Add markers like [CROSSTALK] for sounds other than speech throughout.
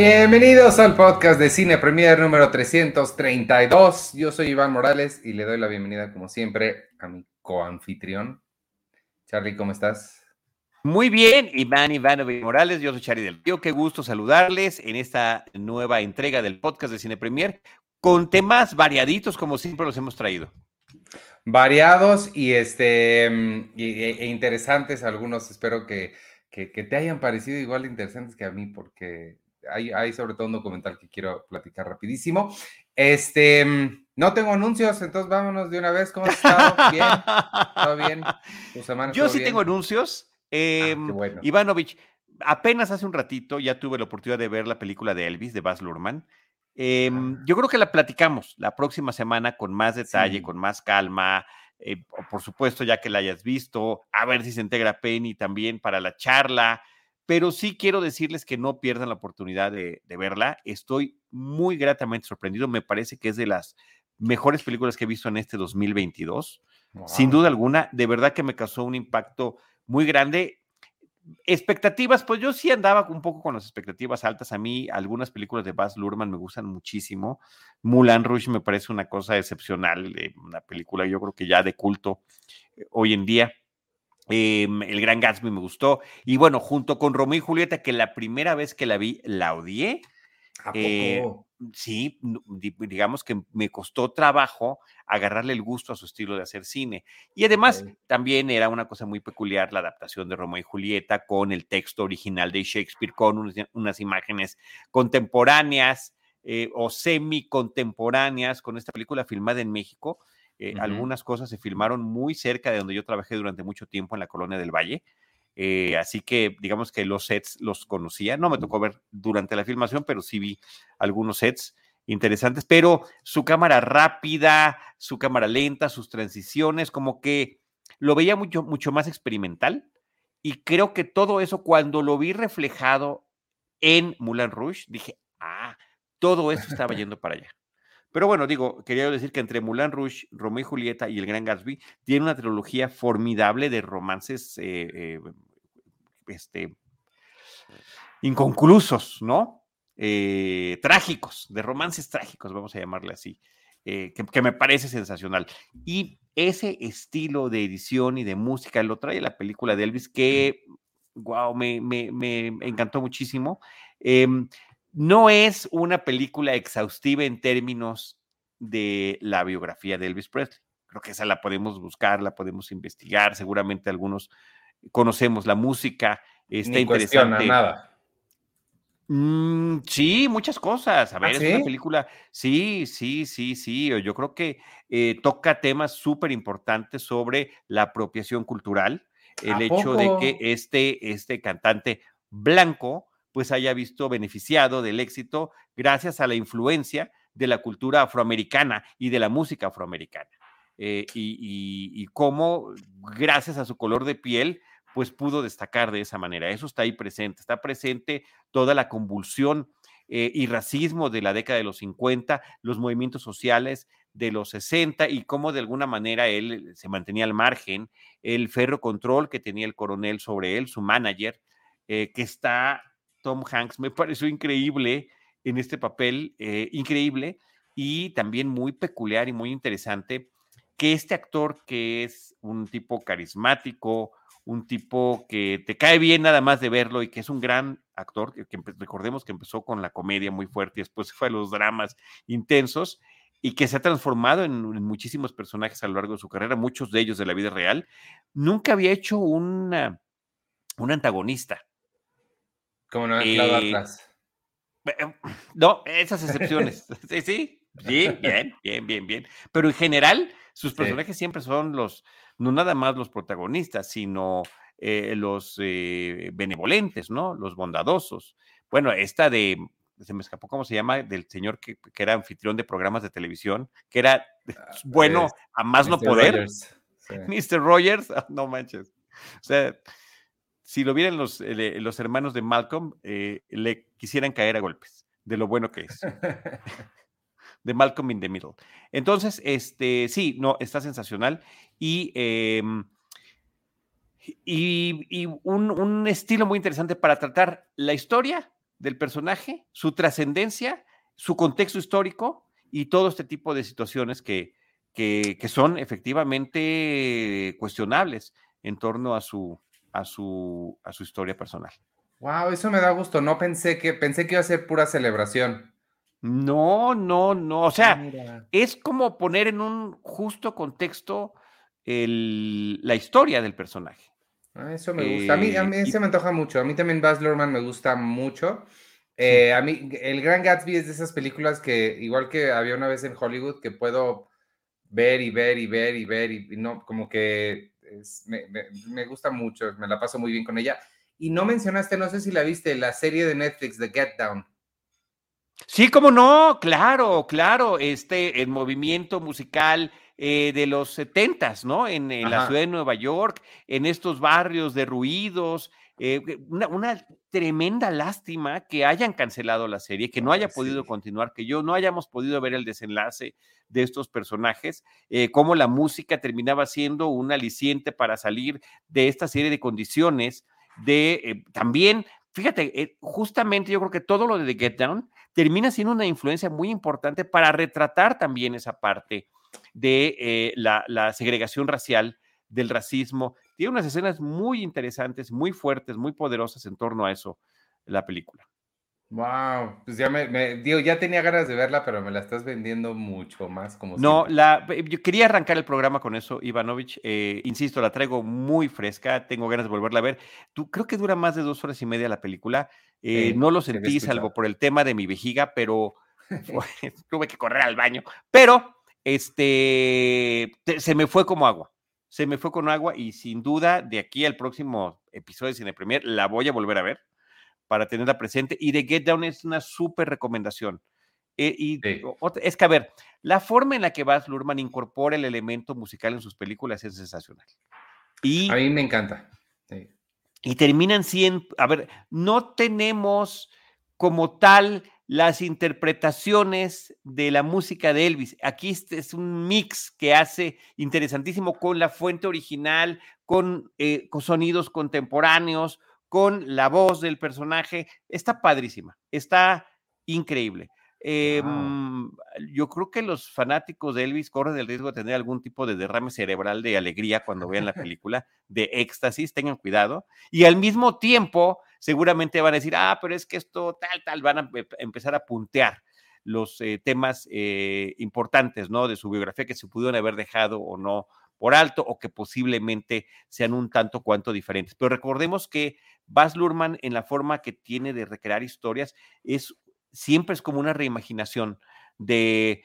Bienvenidos al podcast de Cine Premier número 332. Yo soy Iván Morales y le doy la bienvenida, como siempre, a mi coanfitrión. Charlie, ¿cómo estás? Muy bien, Iván Ivanovic Morales, yo soy Charlie del Río. Qué gusto saludarles en esta nueva entrega del podcast de Cine Premier con temas variaditos, como siempre los hemos traído. Variados y, este, e, e interesantes, algunos espero que, que, que te hayan parecido igual de interesantes que a mí, porque hay, sobre todo un documental que quiero platicar rapidísimo. Este, mm, no tengo anuncios, entonces vámonos de una vez. ¿Cómo has estado? [LAUGHS] ¿Bien? ¿Todo bien? Yo sí tengo anuncios. Eh, Ivanovich, apenas hace un ratito ya tuve la oportunidad de ver la película de Elvis, de Baz Luhrmann. Em, yo creo que la platicamos la próxima semana con más detalle, con más calma. Eh, por supuesto, ya que la hayas visto, a ver si se integra Penny también para la charla pero sí quiero decirles que no pierdan la oportunidad de, verla. Estoy muy gratamente sorprendido. Me parece que es de las mejores películas que he visto en este 2022. Sin duda alguna, de verdad que me causó un impacto muy grande. Expectativas, pues yo sí andaba un poco con las expectativas altas. A mí algunas películas de Baz Luhrmann me gustan muchísimo. Mulan Rouge me parece una cosa excepcional, eh, una película yo creo que ya de culto eh, hoy en día. Em, el Gran Gatsby me gustó. Y bueno, junto con Romeo y Julieta, que la primera vez que la vi, la odié. Eh, sí, digamos que me costó trabajo agarrarle el gusto a su estilo de hacer cine. Y además, también era una cosa muy peculiar la adaptación de Romeo y Julieta con el texto original de Shakespeare, con unas, imágenes contemporáneas eh, o semi-contemporáneas con esta película filmada en México eh, algunas cosas se filmaron muy cerca de donde yo trabajé durante mucho tiempo en la colonia del Valle. Eh, así que digamos que los sets los conocía. No me tocó ver durante la filmación, pero sí vi algunos sets interesantes. Pero su cámara rápida, su cámara lenta, sus transiciones, como que lo veía mucho, mucho más experimental. Y creo que todo eso, cuando lo vi reflejado en Moulin Rouge, dije, ah, todo eso estaba [LAUGHS] yendo para allá. Pero bueno, digo, quería decir que entre Moulin Rouge, Romeo y Julieta y El Gran Gatsby tiene una trilogía formidable de romances eh, eh, este, inconclusos, ¿no? Eh, trágicos, de romances trágicos, vamos a llamarle así, que, me parece sensacional. Y ese estilo de edición y de música lo trae la película de Elvis, que, wow, me, me encantó muchísimo. No es una película exhaustiva en términos de la biografía de Elvis Presley. Creo que esa la podemos buscar, la podemos investigar. Seguramente algunos conocemos la música. Está Ni interesante. nada. Mm, sí, muchas cosas. A ¿Ah, ver, es una película. Sí, sí, sí, sí. Yo creo que eh, toca temas súper importantes sobre la apropiación cultural. El hecho de que este, este cantante blanco pues haya visto beneficiado del éxito gracias a la influencia de la cultura afroamericana y de la música afroamericana. Eh, y, cómo, gracias a su color de piel, pues pudo destacar de esa manera. Eso está ahí presente. Está presente toda la convulsión eh, y racismo de la década de los 50, los movimientos sociales de los 60 y cómo de alguna manera él se mantenía al margen, el ferro control que tenía el coronel sobre él, su manager, eh, que está Tom Hanks me pareció increíble en este papel, eh, increíble y también muy peculiar y muy interesante que este actor que es un tipo carismático, un tipo que te cae bien nada más de verlo y que es un gran actor, que, recordemos que empezó con la comedia muy fuerte y después fue a los dramas intensos y que se ha transformado en, muchísimos personajes a lo largo de su carrera, muchos de ellos de la vida real, nunca había hecho un antagonista. Como no eh, em, [LAUGHS] No, esas excepciones. [LAUGHS] sí, sí, bien, bien, bien, bien. Pero en general, sus personajes siempre son los, no nada más los protagonistas, sino eh, los eh, benevolentes, ¿no? Los bondadosos. Bueno, esta de, se me escapó cómo se llama, del señor que, era anfitrión de programas de televisión, que era ah, [LAUGHS] bueno a más no poder. Mr. Rogers, no manches. O sea, si lo vieran los, eh, los hermanos de Malcolm, eh, le quisieran caer a golpes de lo bueno que es. [LAUGHS] de Malcolm in the Middle. Entonces, este, sí, no, está sensacional. Y, em, y, un, un, estilo muy interesante para tratar la historia del personaje, su trascendencia, su contexto histórico y todo este tipo de situaciones que, que, son efectivamente cuestionables en torno a su, a su, a su historia personal. Wow, eso me da gusto. No pensé que, pensé que iba a ser pura celebración. No, no, no. O sea, es como poner en un justo contexto la historia del personaje. Ah, eso me gusta. A mí, a mí eh, se me antoja mucho. A mí también Baz Luhrmann me gusta mucho. Eh, a mí, El Gran Gatsby es de esas películas que, igual que había una vez en Hollywood, que puedo ver y ver y ver y ver y, no, como que me, me, gusta mucho, me la paso muy bien con ella. Y no mencionaste, no sé si la viste, la serie de Netflix, The Get Down. Sí, cómo no, claro, claro, este, el movimiento musical eh, de los setentas, ¿no? En, la ciudad de Nueva York, en estos barrios derruidos, eh, una, una, tremenda lástima que hayan cancelado la serie, que no haya podido continuar, que yo no hayamos podido ver el desenlace de estos personajes, eh, cómo la música terminaba siendo un aliciente para salir de esta serie de condiciones, de también, fíjate, justamente yo creo que todo lo de The Get Down termina siendo una influencia muy importante para retratar también esa parte de eh, la, segregación racial, del racismo. Tiene unas escenas muy interesantes, muy fuertes, muy poderosas en torno a eso, la película. Wow, pues ya me, digo, ya tenía ganas de verla, pero me la estás vendiendo mucho más como No, la, yo quería arrancar el programa con eso, Ivanovich. Eh, insisto, la traigo muy fresca, tengo ganas de volverla a ver. Tú creo que dura más de dos horas y media la película. Eh, no lo sentí, salvo por el tema de mi vejiga, pero [LAUGHS] [LAUGHS] tuve que correr al baño. Pero este se me fue como agua. Se me fue con agua y sin duda de aquí al próximo episodio de Cine Premier la voy a volver a ver para tenerla presente. Y The Get Down es una súper recomendación. Eh, y es que, a ver, la forma en la que Baz Luhrmann incorpora el elemento musical en sus películas es sensacional. Y, a mí me encanta. Y terminan siendo, a ver, no tenemos como tal las interpretaciones de la música de Elvis. Aquí es un mix que hace interesantísimo con la fuente original, con, eh, con sonidos contemporáneos, con la voz del personaje. Está padrísima, está increíble. Em, yo creo que los fanáticos de Elvis corren el riesgo de tener algún tipo de derrame cerebral de alegría cuando vean la [LAUGHS] película, de éxtasis, tengan cuidado. Y al mismo tiempo, seguramente van a decir, ah, pero es que esto tal, tal, van a empezar a puntear los eh, temas eh, importantes, ¿no? De su biografía que se pudieron haber dejado o no por alto o que posiblemente sean un tanto cuanto diferentes. Pero recordemos que Baz Luhrmann en la forma que tiene de recrear historias es siempre es como una reimaginación de,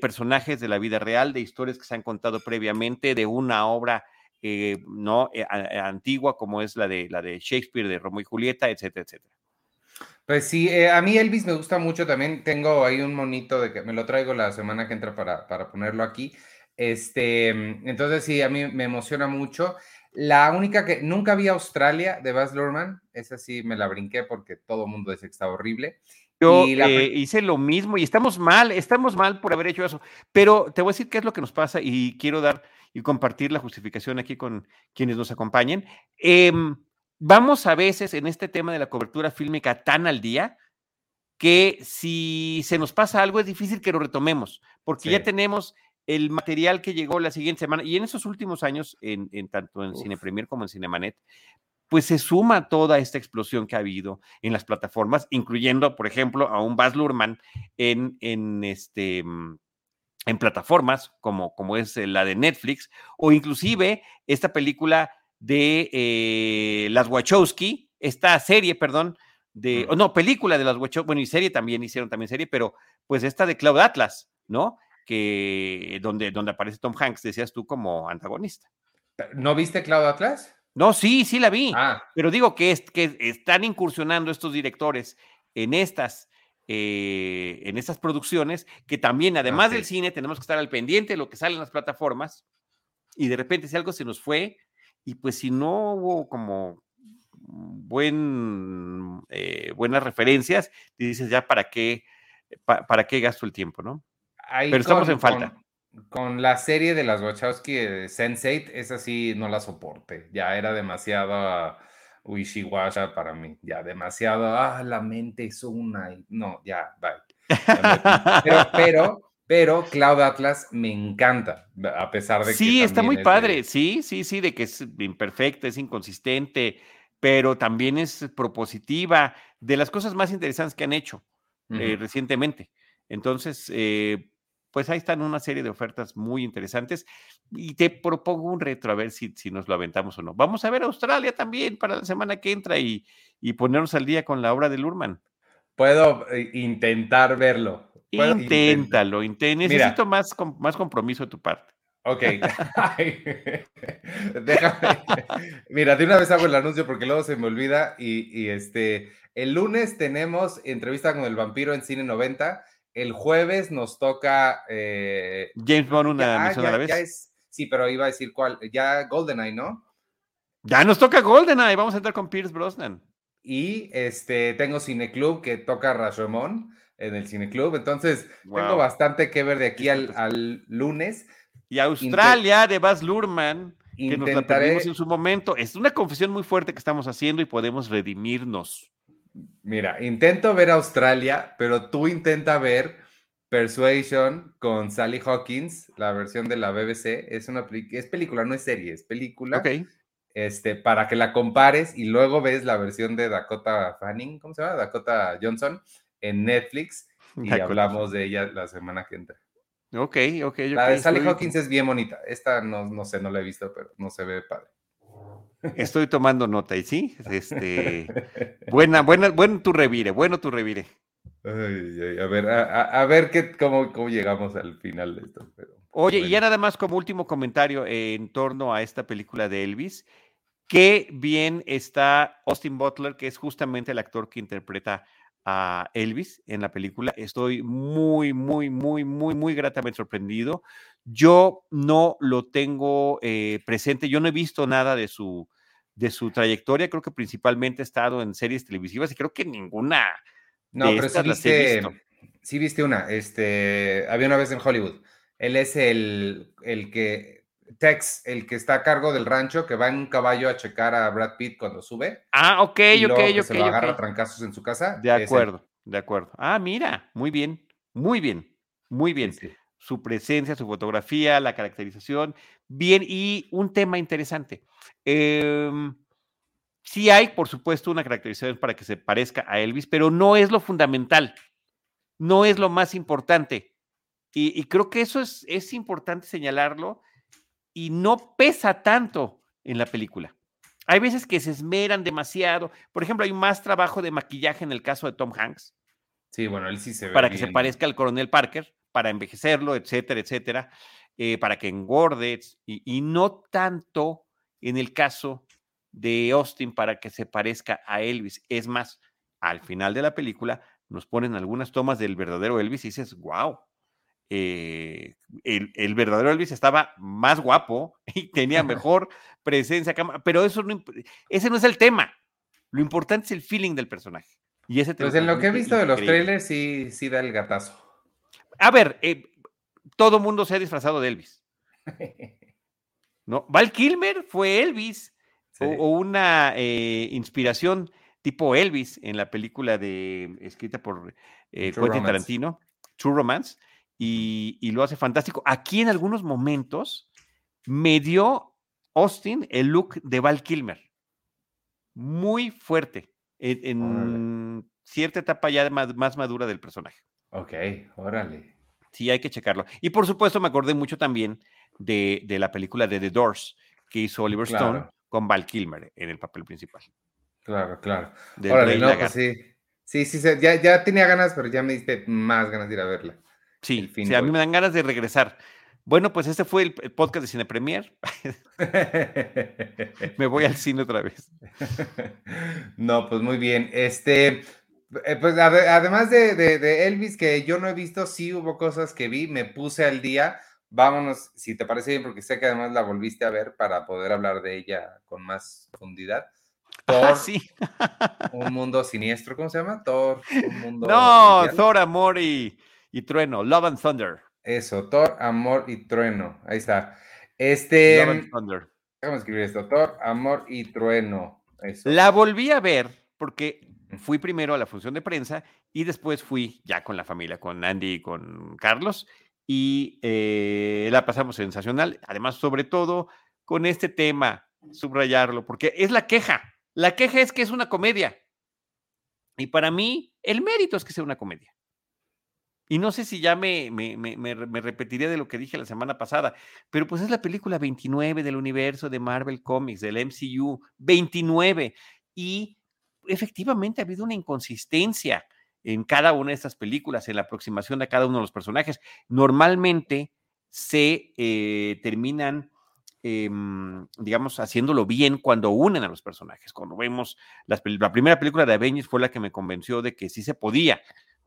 personajes de la vida real, de historias que se han contado previamente, de una obra eh, no eh, antigua como es la de la de Shakespeare, de Romeo y Julieta, etcétera, etcétera. Pues sí, eh, a mí Elvis me gusta mucho también. Tengo ahí un monito de que me lo traigo la semana que entra para, para ponerlo aquí. Este, entonces sí, a mí me emociona mucho. La única que nunca vi Australia de Baz Luhrmann, esa sí me la brinqué porque todo el mundo dice que está horrible. Yo eh, hice lo mismo y estamos mal, estamos mal por haber hecho eso. Pero te voy a decir qué es lo que nos pasa y quiero dar y compartir la justificación aquí con quienes nos acompañen. Em, vamos a veces en este tema de la cobertura fílmica tan al día que si se nos pasa algo es difícil que lo retomemos, porque ya tenemos el material que llegó la siguiente semana y en esos últimos años, en, tanto en Cine Premier como en Cinemanet, pues se suma toda esta explosión que ha habido en las plataformas, incluyendo, por ejemplo, a un Baz Luhrmann en, en, este, mm, en plataformas como, como es la de Netflix, o inclusive esta película de eh, las Wachowski, esta serie, perdón, de, no, película de las Wachowski, bueno, y serie también, hicieron también serie, pero pues esta de Cloud Atlas, ¿no? Que donde, donde aparece Tom Hanks, decías tú, como antagonista. ¿No viste Cloud Atlas? No, sí, sí la vi. Ah. Pero digo que, es, que están incursionando estos directores en estas, eh, en estas producciones, que también, además del cine, tenemos que estar al pendiente de lo que sale en las plataformas. Y de repente, si algo se nos fue, y pues si no hubo como buen, eh, buenas referencias, dices ya para qué, para qué gasto el tiempo, ¿no? Pero estamos en falta. Con la serie de las Wachowski, Sense8, esa sí no la soporte. Ya era demasiado Wishiwasha para mí, ya demasiado, ah, la mente es una, no, ya, bye. Pero, [LAUGHS] pero, pero Cloud Atlas me encanta, a pesar de que. Sí, está muy padre, sí, sí, sí, de que es imperfecta, es inconsistente, pero también es propositiva, de las cosas más interesantes que han hecho eh, recientemente. Entonces, eh, pues ahí están una serie de ofertas muy interesantes y te propongo un retro a ver si, si nos lo aventamos o no. Vamos a ver Australia también para la semana que entra y, y ponernos al día con la obra de Lurman. Puedo eh, intentar verlo. Inténtalo, necesito más, más compromiso de tu parte. Ok. [LAUGHS] Déjame. Mira, de una vez hago el anuncio porque luego se me olvida. Y, este, el lunes tenemos entrevista con el vampiro en Cine 90. El jueves nos toca. Eh, James Bond, una a la vez. sí, pero iba a decir cuál. Ya GoldenEye, ¿no? Ya nos toca GoldenEye. Vamos a entrar con Pierce Brosnan. Y este, tengo Cineclub que toca Rashomon en el Cineclub. Entonces, tengo bastante que ver de aquí al, lunes. Y Australia de Baz Luhrmann, que nos la perdimos en su momento. Es una confesión muy fuerte que estamos haciendo y podemos redimirnos. Mira, intento ver Australia, pero tú intenta ver Persuasion con Sally Hawkins, la versión de la BBC. Es una es película, no es serie, es película. Ok este, para que la compares y luego ves la versión de Dakota Fanning, ¿cómo se llama? Dakota Johnson en Netflix y hablamos de ella la semana que entra. Ok, ok. La de Sally Hawkins es bien bonita. Esta no, no sé, no la he visto, pero no se ve padre. Estoy tomando nota y sí, este, buena, buena, bueno tu revire, bueno tu revire. a ver, a, ver qué, cómo, cómo, llegamos al final de esto. Oye, y ya nada más como último comentario en torno a esta película de Elvis, qué bien está Austin Butler, que es justamente el actor que interpreta a Elvis en la película. Estoy muy, muy, muy, muy, muy gratamente sorprendido. Yo no lo tengo eh, presente, yo no he visto nada de su, de su trayectoria, creo que principalmente ha estado en series televisivas y creo que ninguna. No, pero sí viste, sí viste una, este, había una vez en Hollywood. Él es el, el que Tex, el que está a cargo del rancho, que va en un caballo a checar a Brad Pitt cuando sube. Ah, ok, y ok, ok. Se lo agarra trancazos en su casa. De acuerdo, de acuerdo. Ah, mira, muy bien, muy bien, muy bien. Su presencia, su fotografía, la caracterización, bien. Y un tema interesante. Em, sí hay, por supuesto, una caracterización para que se parezca a Elvis, pero no es lo fundamental. No es lo más importante. Y, creo que eso es, es importante señalarlo y no pesa tanto en la película. Hay veces que se esmeran demasiado. Por ejemplo, hay más trabajo de maquillaje en el caso de Tom Hanks. Sí, bueno, él sí se ve. Para que se parezca al coronel Parker, para envejecerlo, etcétera, etcétera, eh, para que engorde, y, y, no tanto en el caso de Austin para que se parezca a Elvis. Es más, al final de la película nos ponen algunas tomas del verdadero Elvis y dices, wow, eh, el, verdadero Elvis estaba más guapo [LAUGHS] y tenía [LAUGHS] mejor presencia, pero eso no, ese no es el tema. Lo importante es el feeling del personaje. Y ese pues en lo que he visto de los trailers, sí, sí da el gatazo. A ver, eh, todo mundo se ha disfrazado de Elvis. [LAUGHS] ¿No? Val Kilmer fue Elvis o, una eh, inspiración tipo Elvis en la película de escrita por Quentin Tarantino, True Romance y, lo hace fantástico. Aquí en algunos momentos me dio Austin el look de Val Kilmer. Muy fuerte. En, cierta etapa ya más, madura del personaje. Ok, órale. Sí, hay que checarlo. Y por supuesto, me acordé mucho también de, la película de The Doors que hizo Oliver Stone con Val Kilmer en el papel principal. Claro, claro. Órale, no, pues sí. Sí, sí, ya, ya tenía ganas, pero ya me diste más ganas de ir a verla. Sí, sí, a mí me dan ganas de regresar. Bueno, pues este fue el, podcast de Cine Premier. [LAUGHS] [LAUGHS] me voy al cine otra vez. [LAUGHS] no, pues muy bien. Este, eh, pues además de, Elvis, que yo no he visto, sí hubo cosas que vi, me puse al día. Vámonos, si te parece bien, porque sé que además la volviste a ver para poder hablar de ella con más profundidad. Thor, sí. un mundo siniestro, ¿cómo se llama? Thor, un mundo. No, Thor, amor y y Trueno, Love and Thunder. Eso, Thor, Amor y Trueno. Ahí está. Este. Love and Thunder. Déjame escribir esto. Thor, Amor y Trueno. La volví a ver porque fui primero a la función de prensa y después fui ya con la familia, con Andy y con Carlos, y eh, la pasamos sensacional. Además, sobre todo con este tema, subrayarlo, porque es la queja. La queja es que es una comedia. Y para mí, el mérito es que sea una comedia. Y no sé si ya me, me, me, repetiría de lo que dije la semana pasada, pero pues es la película 29 del universo de Marvel Comics, del MCU, 29. Y efectivamente ha habido una inconsistencia en cada una de estas películas, en la aproximación de cada uno de los personajes. Normalmente se eh, terminan, em, digamos, haciéndolo bien cuando unen a los personajes. Cuando vemos la primera película de Avengers fue la que me convenció de que sí se podía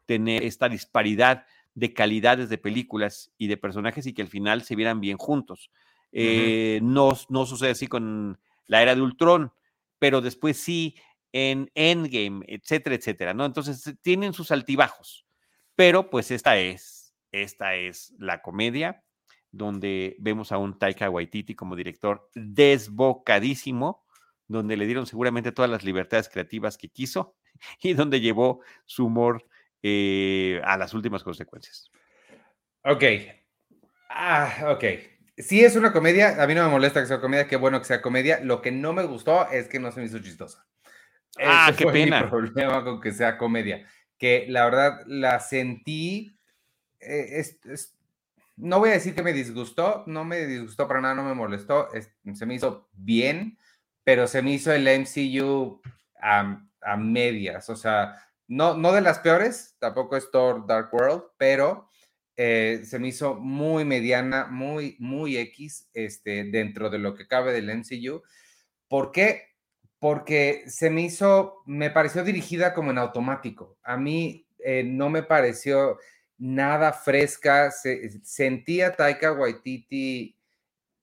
tener esta disparidad de calidades de películas y de personajes y que al final se vieran bien juntos. Eh, no, no sucede así con la era de Ultron, pero después sí en Endgame, etcétera, etcétera, ¿no? Entonces tienen sus altibajos, pero pues esta es, esta es la comedia donde vemos a un Taika Waititi como director desbocadísimo, donde le dieron seguramente todas las libertades creativas que quiso [LAUGHS] y donde llevó su humor eh, a las últimas consecuencias. Ok. Ah, ok. Si es una comedia, a mí no me molesta que sea comedia, qué bueno que sea comedia. Lo que no me gustó es que no se me hizo chistosa. Ah, qué pena. Mi problema con que sea comedia, que la verdad la sentí, eh, no voy a decir que me disgustó, no me disgustó para nada, no me molestó, se me hizo bien, pero se me hizo el MCU a, medias, o sea, no, no de las peores, tampoco es Thor Dark World, pero eh, se me hizo muy mediana, muy, muy X este, dentro de lo que cabe del MCU. ¿Por qué? Porque se me hizo, me pareció dirigida como en automático. A mí eh, no me pareció nada fresca. sentía Taika Waititi,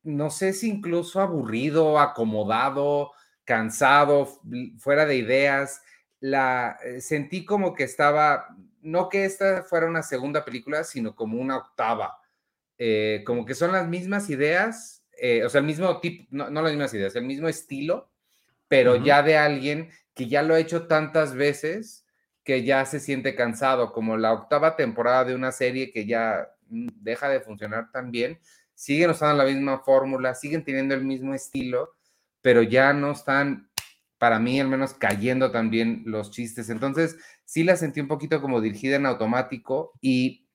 no sé si incluso aburrido, acomodado, cansado, fuera de ideas. La eh, sentí como que estaba, no que esta fuera una segunda película, sino como una octava. Eh, como que son las mismas ideas, o sea, el mismo tipo, no las mismas ideas, el mismo estilo, pero ya de alguien que ya lo ha hecho tantas veces que ya se siente cansado, como la octava temporada de una serie que ya mm, deja de funcionar tan bien, siguen usando la misma fórmula, siguen teniendo el mismo estilo, pero ya no están, para mí al menos, cayendo también los chistes. Entonces, sí la sentí un poquito como dirigida en automático y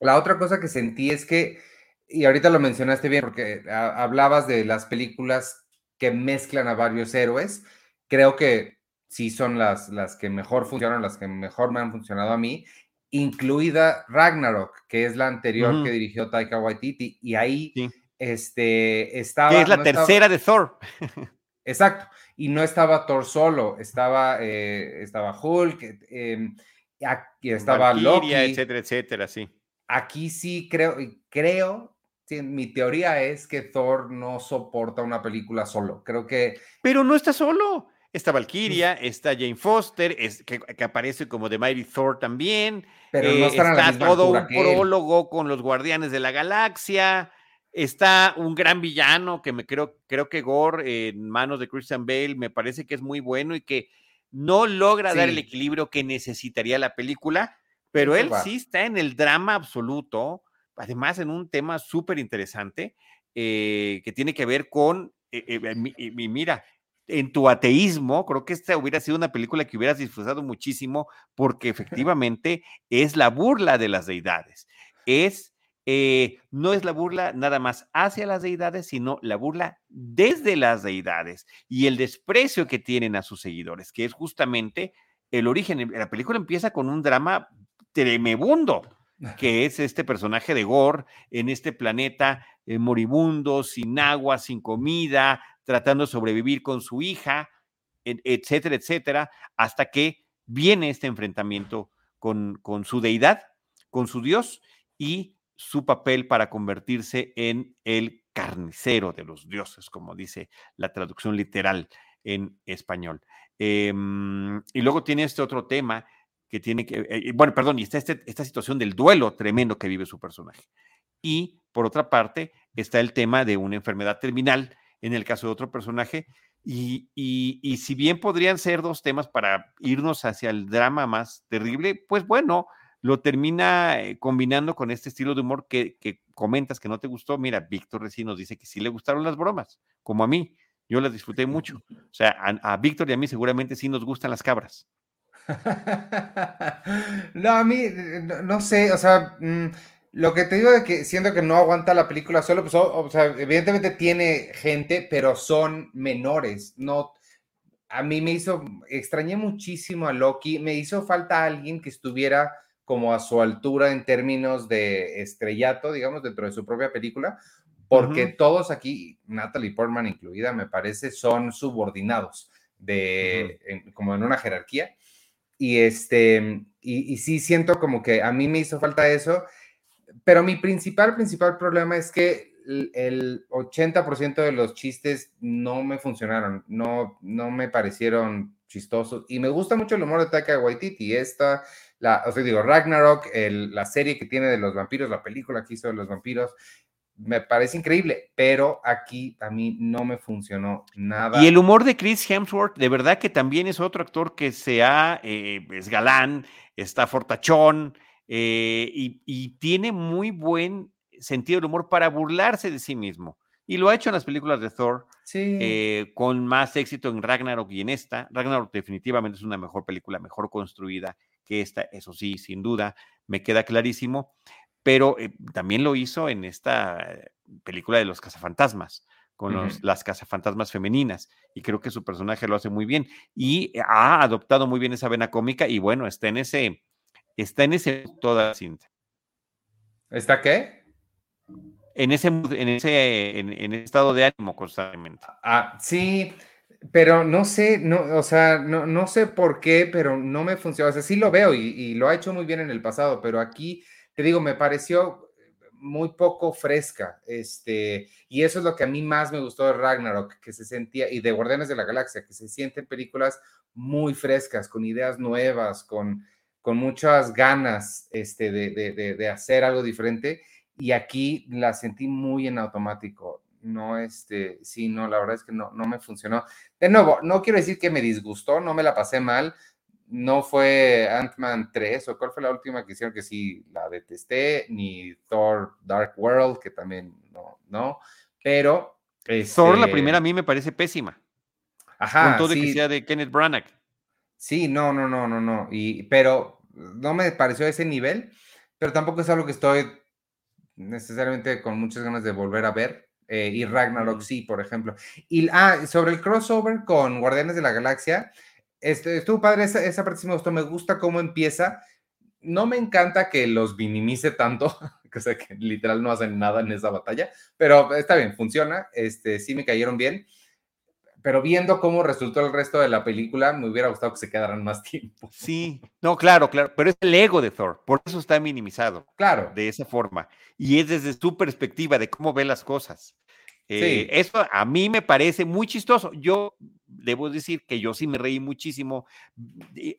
la otra cosa que sentí es que, y ahorita lo mencionaste bien, porque hablabas de las películas que mezclan a varios héroes. Creo que sí son las, las que mejor funcionan, las que mejor me han funcionado a mí, incluida Ragnarok, que es la anterior que dirigió Taika Waititi, y ahí este, estaba... Que es la tercera de Thor. [LAUGHS] Exacto, y no estaba Thor solo, estaba, eh, estaba Hulk, eh, estaba Loki, etcétera, etcétera, sí. Aquí sí creo, creo mi teoría es que Thor no soporta una película solo. Creo que. Pero no está solo. Está Valkyria, está Jane Foster, es, que, aparece como The Mighty Thor también. Pero no eh, está todo un prólogo con los Guardianes de la Galaxia. Está un gran villano que me creo, creo que Gore en manos de Christian Bale me parece que es muy bueno y que no logra dar el equilibrio que necesitaría la película, pero él sí está en el drama absoluto además en un tema súper interesante eh, que tiene que ver con, eh, eh, mira, en tu ateísmo, creo que esta hubiera sido una película que hubieras disfrutado muchísimo porque [LAUGHS] efectivamente es la burla de las deidades. Es, no es la burla nada más hacia las deidades, sino la burla desde las deidades y el desprecio que tienen a sus seguidores, que es justamente el origen. La película empieza con un drama tremebundo que es este personaje de Gore en este planeta eh, moribundo, sin agua, sin comida, tratando de sobrevivir con su hija, etcétera, etcétera, hasta que viene este enfrentamiento con, con su deidad, con su Dios y su papel para convertirse en el carnicero de los dioses, como dice la traducción literal en español. Em, y luego tiene este otro tema que tiene que, eh, bueno, perdón, y está este, esta situación del duelo tremendo que vive su personaje. Y por otra parte, está el tema de una enfermedad terminal, en el caso de otro personaje, Y, y, si bien podrían ser dos temas para irnos hacia el drama más terrible, pues bueno, lo termina eh, combinando con este estilo de humor que, comentas que no te gustó. Mira, Víctor recién nos dice que sí le gustaron las bromas, como a mí. Yo las disfruté mucho. [LAUGHS] O sea, a, Víctor y a mí seguramente sí nos gustan las cabras. [LAUGHS] no, a mí, no, sé, o sea, mm, lo que te digo de que siento que no aguanta la película solo, pues, o, sea, evidentemente tiene gente, pero son menores, no. A mí me hizo, extrañé muchísimo a Loki, me hizo falta alguien que estuviera como a su altura en términos de estrellato, digamos, dentro de su propia película, porque todos aquí, Natalie Portman incluida, me parece, son subordinados de, como en una jerarquía. Y este, y, sí siento como que a mí me hizo falta eso, pero mi principal, principal problema es que el, 80% de los chistes no me funcionaron, no, no me parecieron chistosos. Y me gusta mucho el humor de Taika Waititi. Esta, la, o sea, digo, Ragnarok, la serie que tiene de los vampiros, la película que hizo de los vampiros, me parece increíble, pero aquí a mí no me funcionó nada. Y el humor de Chris Hemsworth, de verdad que también es otro actor que se ha, eh, es galán, está fortachón eh, y, tiene muy buen sentido del humor para burlarse de sí mismo. Y lo ha hecho en las películas de Thor, eh, con más éxito en Ragnarok y en esta. Ragnarok definitivamente es una mejor película, mejor construida que esta, eso sí, sin duda, me queda clarísimo, pero eh, también lo hizo en esta eh, película de los cazafantasmas, con las cazafantasmas femeninas, y creo que su personaje lo hace muy bien, y ha adoptado muy bien esa vena cómica, y bueno, está en ese, está en ese toda la cinta. ¿Está qué? En ese, en ese, en, estado de ánimo constantemente. Ah, sí, pero no sé, no, o sea, no, no sé por qué, pero no me funciona. O sea, sí lo veo y, lo ha hecho muy bien en el pasado, pero aquí, te digo, me pareció muy poco fresca. Este, y eso es lo que a mí más me gustó de Ragnarok, que se sentía, y de Guardianes de la Galaxia, que se sienten películas muy frescas, con ideas nuevas, con, con muchas ganas este, de, de, de hacer algo diferente. Y aquí la sentí muy en automático no, este, sí, no, la verdad es que no, no me funcionó. De nuevo, no quiero decir que me disgustó, no me la pasé mal, no fue Ant-Man 3 o cuál fue la última que hicieron que sí la detesté, ni Thor Dark World, que también no, no, pero... Thor, la primera a mí me parece pésima. Ajá. Con todo de que sea de Kenneth Branagh. Sí, no, no, no, no, no, y, pero no me pareció ese nivel, pero tampoco es algo que estoy necesariamente con muchas ganas de volver a ver. Eh, y Ragnarok sí, por ejemplo. Y ah, sobre el crossover con Guardianes de la Galaxia, este, estuvo padre, esa, esa parte sí me gustó, me gusta cómo empieza. No me encanta que los minimice tanto, [LAUGHS] que, sea, que literal no hacen nada en esa batalla, pero está bien, funciona, este, sí me cayeron bien pero viendo cómo resultó el resto de la película, me hubiera gustado que se quedaran más [LAUGHS] tiempo. Sí, no, claro, claro, pero es el ego de Thor, por eso está minimizado. Claro. De esa forma. Y es desde su perspectiva de cómo ve las cosas. Eh, eso a mí me parece muy chistoso. Yo debo decir que yo sí me reí muchísimo.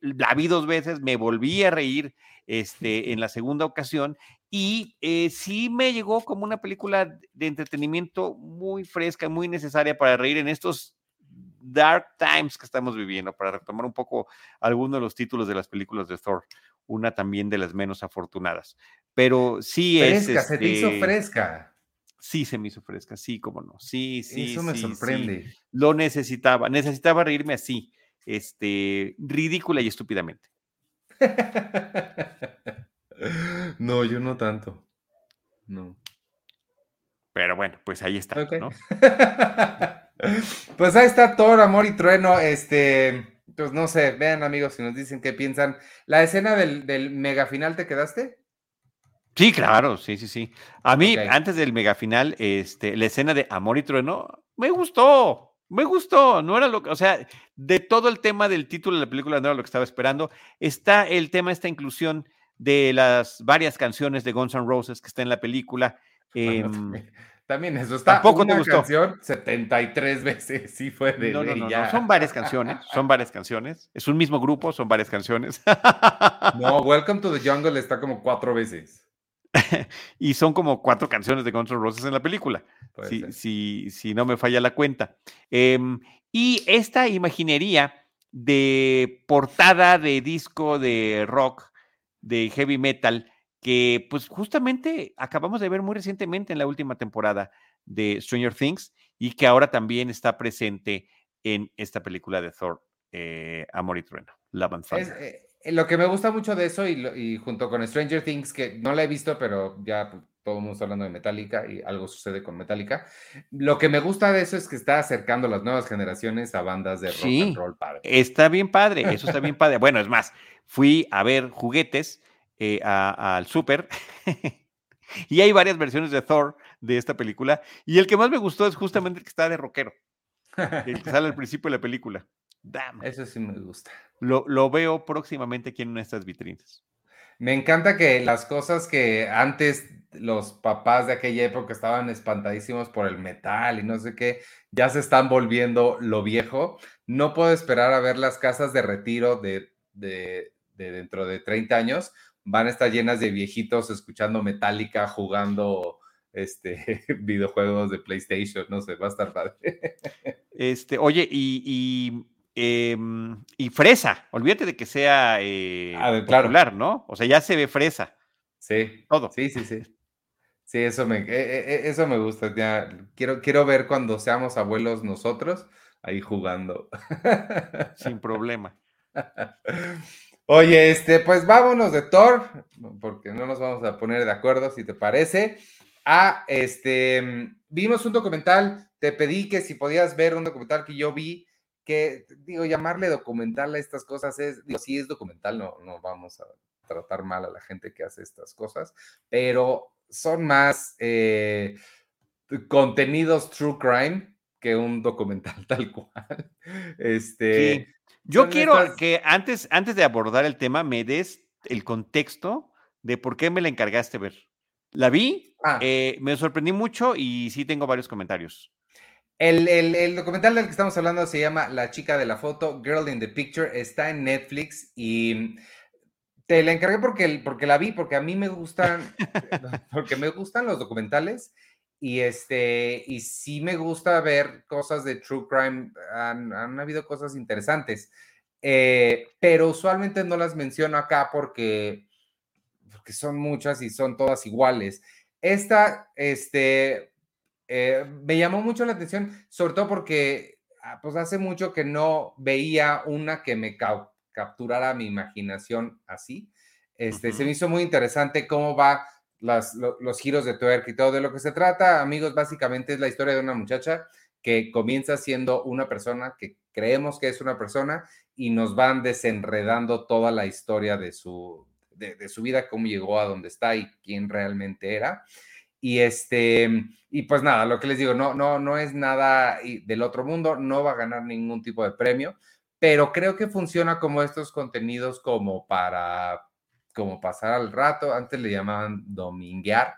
La vi dos veces, me volví a reír este, en la segunda ocasión y eh, sí me llegó como una película de entretenimiento muy fresca, muy necesaria para reír en estos dark times que estamos viviendo, para retomar un poco algunos de los títulos de las películas de Thor, una también de las menos afortunadas. Pero sí es. Fresca, se te hizo este fresca. Sí, se me hizo fresca, sí, cómo no. Sí, sí. Eso me sorprende. Lo necesitaba, necesitaba reírme así, este, ridícula y estúpidamente. [LAUGHS] no, yo no tanto. No. Pero bueno, pues ahí está, ¿no? [LAUGHS] Pues ahí está Thor, Amor y Trueno. Este, pues no sé, vean amigos si nos dicen qué piensan. ¿La escena del, del mega final te quedaste? Sí, claro, sí, sí, sí. A mí, antes del mega final, este, la escena de Amor y Trueno, me gustó, me gustó. No era lo que, o sea, de todo el tema del título de la película no era lo que estaba esperando. Está el tema, esta inclusión de las varias canciones de Guns N' Roses que está en la película. [LAUGHS] Em, también eso está Tampoco una canción 73 veces, [LAUGHS] sí fue de no, no, no, son varias canciones, son varias [LAUGHS] canciones. Es un mismo grupo, son varias canciones. No, Welcome to the Jungle está como cuatro veces. [LAUGHS] y son como cuatro canciones de Guns N' Roses en la película, si, si, si, no me falla la cuenta. Em, Y esta imaginería de portada de disco de rock, de heavy metal, que pues justamente acabamos de ver muy recientemente en la última temporada de Stranger Things y que ahora también está presente en esta película de Thor, eh, Amor y Trueno, Love and eh, lo que me gusta mucho de eso y, junto con Stranger Things, que no la he visto, pero ya pues, todo el mundo está hablando de Metallica y algo sucede con Metallica. Lo que me gusta de eso es que está acercando las nuevas generaciones a bandas de rock and roll padre. Está bien padre, eso está bien padre. Bueno, es más, fui a ver juguetes eh, al súper [LAUGHS] y hay varias versiones de Thor de esta película y el que más me gustó es justamente el que está de rockero, el que sale al principio de la película. Eso sí me gusta. Lo, lo veo próximamente aquí en nuestras vitrinas. Me encanta que las cosas que antes los papás de aquella época estaban espantadísimos por el metal y no sé qué, ya se están volviendo lo viejo. No puedo esperar a ver las casas de retiro de, de, de dentro de 30 años. Van a estar llenas de viejitos escuchando Metallica, jugando este, [LAUGHS] videojuegos de PlayStation, no sé, va a estar padre. [LAUGHS] Este, oye, y Em, y fresa, olvídate de que sea eh, popular, ¿no? O sea, ya se ve fresa. Sí. Todo. Sí, sí, sí. Sí, eso me, e, e, e, eso me gusta. Ya, quiero, quiero ver cuando seamos abuelos nosotros ahí jugando. [LAUGHS] Sin problema. Oye, este, pues vámonos de Thor, porque no nos vamos a poner de acuerdo, si te parece. Ah, este, vimos un documental, te pedí que si podías ver un documental que yo vi que, digo, llamarle documental a estas cosas es, digo, si es documental, no, no vamos a tratar mal a la gente que hace estas cosas, pero son más eh, contenidos true crime que un documental [LAUGHS] tal cual. Este, Yo quiero que antes, antes de abordar el tema me des el contexto de por qué me la encargaste ver. La vi, ah. eh, me sorprendí mucho y sí tengo varios comentarios. El, documental del que estamos hablando se llama La chica de la foto, Girl in the Picture, está en Netflix y te la encargué porque, porque la vi, porque a mí me gustan, [LAUGHS] porque me gustan los documentales y este, y sí me gusta ver cosas de true crime, han, habido cosas interesantes, eh, pero usualmente no las menciono acá porque, porque son muchas y son todas iguales. Esta, este, eh, me llamó mucho la atención, sobre todo porque ah, pues hace mucho que no veía una que me capturara mi imaginación así. Este, Se me hizo muy interesante cómo va las, los giros de tuerca y todo. De lo que se trata, amigos, básicamente es la historia de una muchacha que comienza siendo una persona que creemos que es una persona y nos van desenredando toda la historia de su, de, de su vida, cómo llegó a donde está y quién realmente era. Y este, y pues nada, lo que les digo, no, no, no es nada del otro mundo, no va a ganar ningún tipo de premio, pero creo que funciona como estos contenidos como para, como pasar al rato, antes le llamaban dominguear,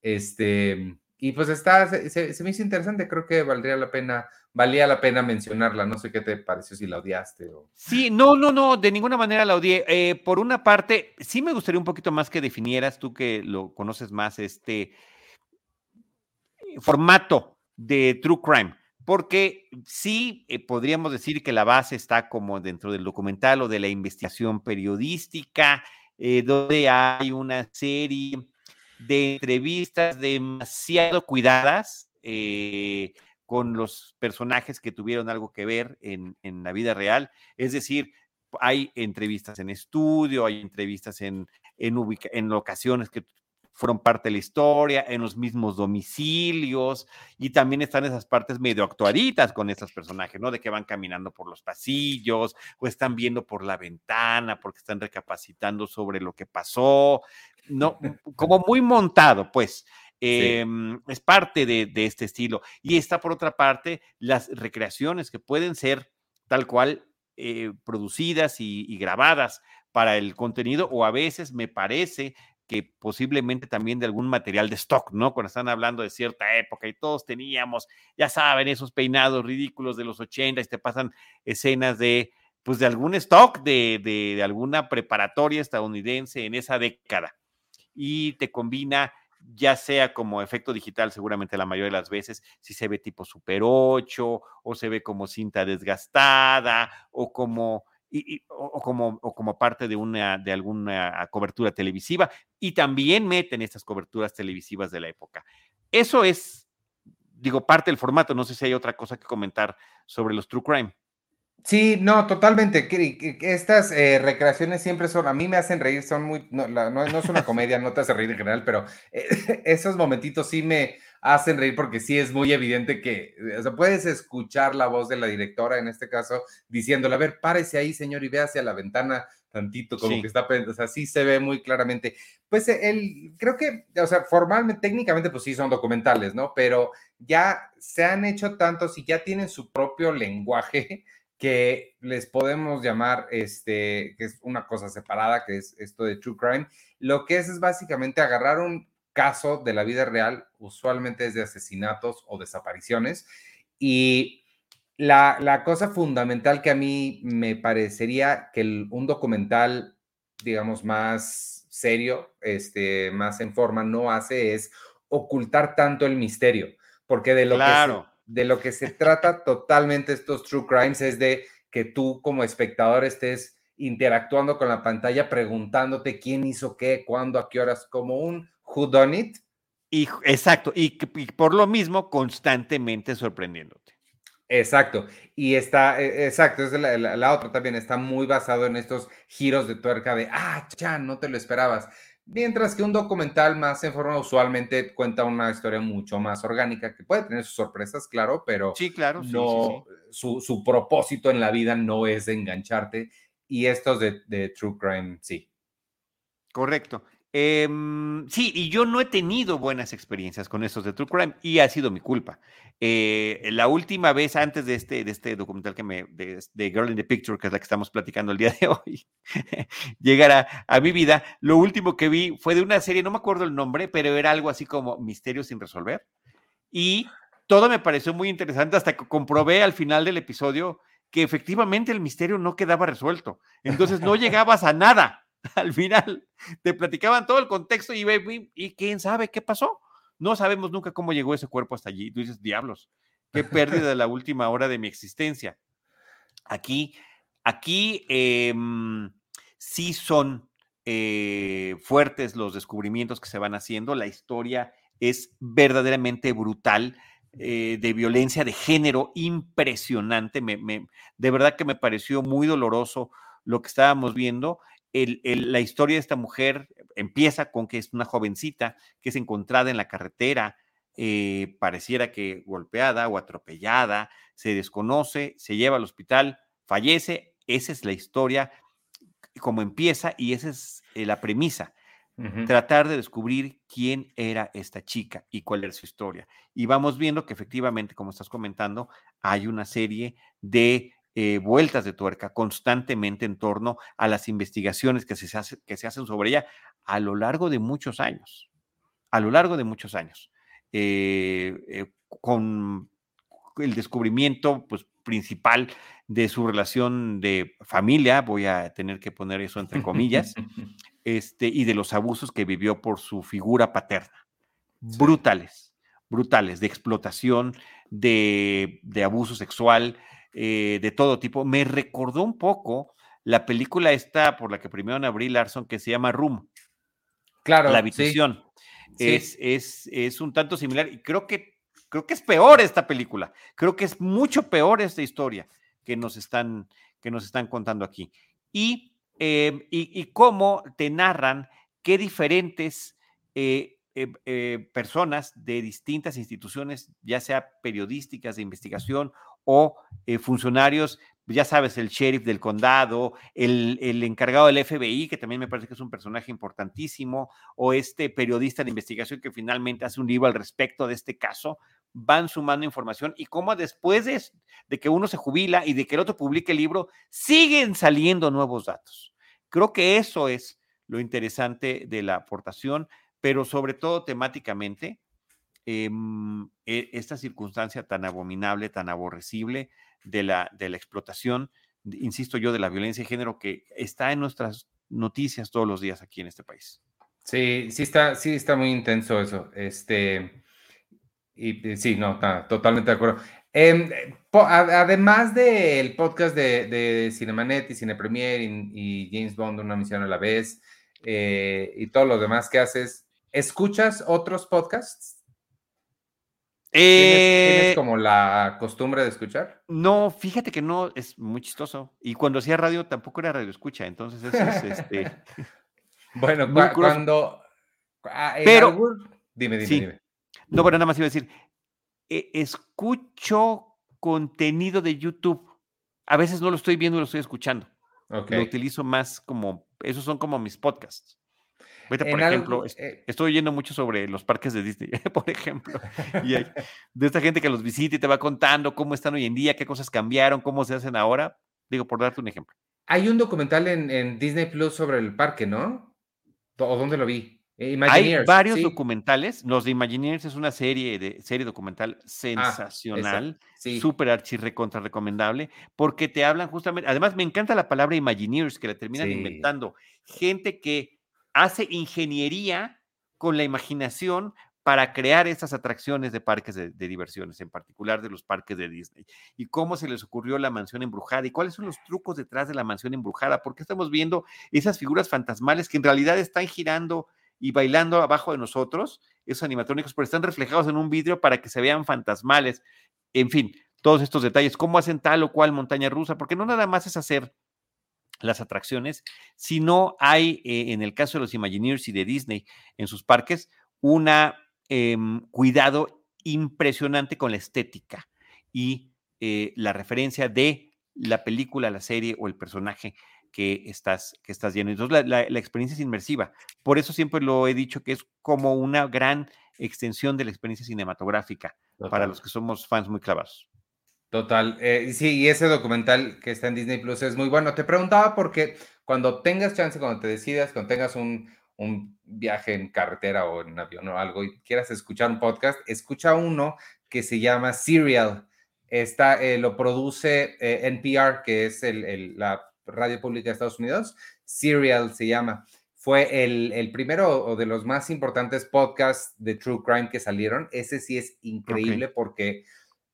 este, y pues está, se, me hizo interesante, creo que valdría la pena, valía la pena mencionarla, no sé qué te pareció, si la odiaste o... Sí, no, no, no, de ninguna manera la odié. Eh, por una parte, sí me gustaría un poquito más que definieras, tú que lo conoces más, este formato de True Crime, porque sí eh, podríamos decir que la base está como dentro del documental o de la investigación periodística, eh, donde hay una serie de entrevistas demasiado cuidadas eh, con los personajes que tuvieron algo que ver en, en la vida real. Es decir, hay entrevistas en estudio, hay entrevistas en, en, en locaciones que fueron parte de la historia, en los mismos domicilios, y también están esas partes medio actuaritas con estos personajes, ¿no? De que van caminando por los pasillos, o están viendo por la ventana, porque están recapacitando sobre lo que pasó, ¿no? [LAUGHS] Como muy montado, pues. Em, es parte de, este estilo. Y está por otra parte las recreaciones que pueden ser tal cual eh, producidas y, grabadas para el contenido o a veces me parece que posiblemente también de algún material de stock, ¿no? Cuando están hablando de cierta época y todos teníamos, ya saben, esos peinados ridículos de los 80 y te pasan escenas de, pues, de algún stock de, de, alguna preparatoria estadounidense en esa década. Y te combina ya sea como efecto digital, seguramente la mayoría de las veces, si se ve tipo Super 8 o se ve como cinta desgastada o como, o, como, o como parte de, una, de alguna cobertura televisiva y también meten estas coberturas televisivas de la época. Eso es, digo, parte del formato. No sé si hay otra cosa que comentar sobre los True Crime. Sí, no, totalmente. Estas eh, recreaciones siempre son, a mí me hacen reír, son muy, no, no, es una comedia, no te hace reír en general, pero eh, [LAUGHS] esos momentitos sí me hacen reír porque sí es muy evidente que, o sea, puedes escuchar la voz de la directora en este caso diciéndole, a ver, párese ahí, señor, y ve hacia la ventana tantito, como que está, o sea, sí se ve muy claramente. Pues él, creo que, o sea, formalmente, técnicamente, pues sí son documentales, ¿no? Pero ya se han hecho tantos y ya tienen su propio lenguaje [LAUGHS] que les podemos llamar, este, que es una cosa separada, que es esto de True Crime. Lo que es es básicamente agarrar un caso de la vida real, usualmente es de asesinatos o desapariciones, y la, la cosa fundamental que a mí me parecería que un documental, digamos, más serio, este, más en forma, no hace es ocultar tanto el misterio, porque de lo que de lo que se trata totalmente estos true crimes es de que tú como espectador estés interactuando con la pantalla, preguntándote quién hizo qué, cuándo, a qué horas, como un who done it. Y, exacto, y, por lo mismo constantemente sorprendiéndote. Exacto, y está, e, exacto, es la, la, otra también está muy basado en estos giros de tuerca de, ah, ya, no te lo esperabas. Mientras que un documental más en forma usualmente cuenta una historia mucho más orgánica, que puede tener sus sorpresas, claro, pero sí, claro, no, Su, su, propósito en la vida no es engancharte. Y estos de, de True Crime, sí. Correcto. Em, sí, y yo no he tenido buenas experiencias con estos de True Crime y ha sido mi culpa. Eh, la última vez antes de este, de este documental que me, de, Girl in the Picture, que es la que estamos platicando el día de [LAUGHS] hoy, llegar a, mi vida, lo último que vi fue de una serie, no me acuerdo el nombre, pero era algo así como Misterio sin resolver. Y todo me pareció muy interesante hasta que comprobé al final del episodio que efectivamente el misterio no quedaba resuelto. Entonces no llegabas a nada. [LAUGHS] al final te platicaban todo el contexto y, y quién sabe qué pasó. No sabemos nunca cómo llegó ese cuerpo hasta allí. Tú dices, diablos, qué pérdida de la última hora de mi existencia. Aquí, aquí em, sí son eh, fuertes los descubrimientos que se van haciendo. La historia es verdaderamente brutal. Eh, de violencia de género impresionante. de verdad que me pareció muy doloroso lo que estábamos viendo la historia de esta mujer empieza con que es una jovencita que es encontrada en la carretera, eh, pareciera que golpeada o atropellada, se desconoce, se lleva al hospital, fallece. Esa es la historia, como empieza y esa es eh, la premisa. Tratar de descubrir quién era esta chica y cuál era su historia. Y vamos viendo que efectivamente, como estás comentando, hay una serie de eh, vueltas de tuerca constantemente en torno a las investigaciones que se, que se hacen sobre ella a lo largo de muchos años, a lo largo de muchos años, eh, eh, con el descubrimiento pues, principal de su relación de familia, voy a tener que poner eso entre comillas, [LAUGHS] este, y de los abusos que vivió por su figura paterna. Brutales, brutales, de explotación, de, de abuso sexual, eh, de todo tipo. Me recordó un poco la película esta por la que primero a Brie Larson que se llama Room. Claro. La habitación. Es, es, es, un tanto similar y creo que, creo que es peor esta película. Creo que es mucho peor esta historia que nos están, que nos están contando aquí. Y, em, y, cómo te narran qué diferentes eh, eh, personas de distintas instituciones, ya sea periodísticas de investigación o eh, funcionarios, ya sabes, el sheriff del condado, el, encargado del FBI, que también me parece que es un personaje importantísimo, o este periodista de investigación que finalmente hace un libro al respecto de este caso, van sumando información y cómo después de, de que uno se jubila y de que el otro publique el libro, siguen saliendo nuevos datos. Creo que eso es lo interesante de la aportación, pero sobre todo temáticamente, Em, e, esta circunstancia tan abominable, tan aborrecible de la, de la explotación, insisto yo, de la violencia de género que está en nuestras noticias todos los días aquí en este país. Sí, sí está, sí está muy intenso eso. Este, y sí, no, está totalmente de acuerdo. Em, además del podcast de, de Cinemanet y Cine Premier y, James Bond, una misión a la vez, eh, y todo lo demás que haces, ¿escuchas otros podcasts? ¿Tienes, eh, como la costumbre de escuchar? No, fíjate que no, es muy chistoso. Y cuando hacía radio tampoco era radio escucha, entonces eso es este. [LAUGHS] bueno, cuando. Ah, pero. Dime, dime, dime. No, pero nada más iba a decir, e, escucho contenido de YouTube. A veces no lo estoy viendo, lo estoy escuchando. Lo utilizo más como, esos son como mis podcasts. Por ejemplo, eh estoy oyendo mucho sobre los parques de Disney, [LAUGHS] por ejemplo. Y [LAUGHS] de esta gente que los visita y te va contando cómo están hoy en día, qué cosas cambiaron, cómo se hacen ahora. Digo, por darte un ejemplo. Hay un documental en, en Disney Plus sobre el parque, ¿no? ¿O dónde lo vi? Eh, Hay varios documentales. Los de Imagineers es una serie de serie documental ah, sensacional, súper archi contra recomendable, porque te hablan justamente. Además, me encanta la palabra Imagineers que la terminan inventando. Gente que hace ingeniería con la imaginación para crear estas atracciones de parques de, de, diversiones, en particular de los parques de Disney. Y cómo se les ocurrió la mansión embrujada y cuáles son los trucos detrás de la mansión embrujada, porque estamos viendo esas figuras fantasmales que en realidad están girando y bailando abajo de nosotros, esos animatrónicos, pero están reflejados en un vidrio para que se vean fantasmales. En fin, todos estos detalles, cómo hacen tal o cual montaña rusa, porque no nada más es hacer las atracciones, sino hay, eh, en el caso de los Imagineers y de Disney en sus parques, un em, cuidado impresionante con la estética y eh, la referencia de la película, la serie o el personaje que estás, que estás viendo. Entonces, la, experiencia es inmersiva. Por eso siempre lo he dicho que es como una gran extensión de la experiencia cinematográfica para los que somos fans muy clavados. Total. Eh, sí, y ese documental que está en Disney Plus es muy bueno. Te preguntaba porque cuando tengas chance, cuando te decidas, cuando tengas un, un viaje en carretera o en avión o algo y quieras escuchar un podcast, escucha uno que se llama Serial. Está, eh, lo produce eh, NPR, que es el, el, la radio pública de Estados Unidos, Serial se llama. Fue el, el primero o de los más importantes podcasts de True Crime que salieron. Ese sí es increíble porque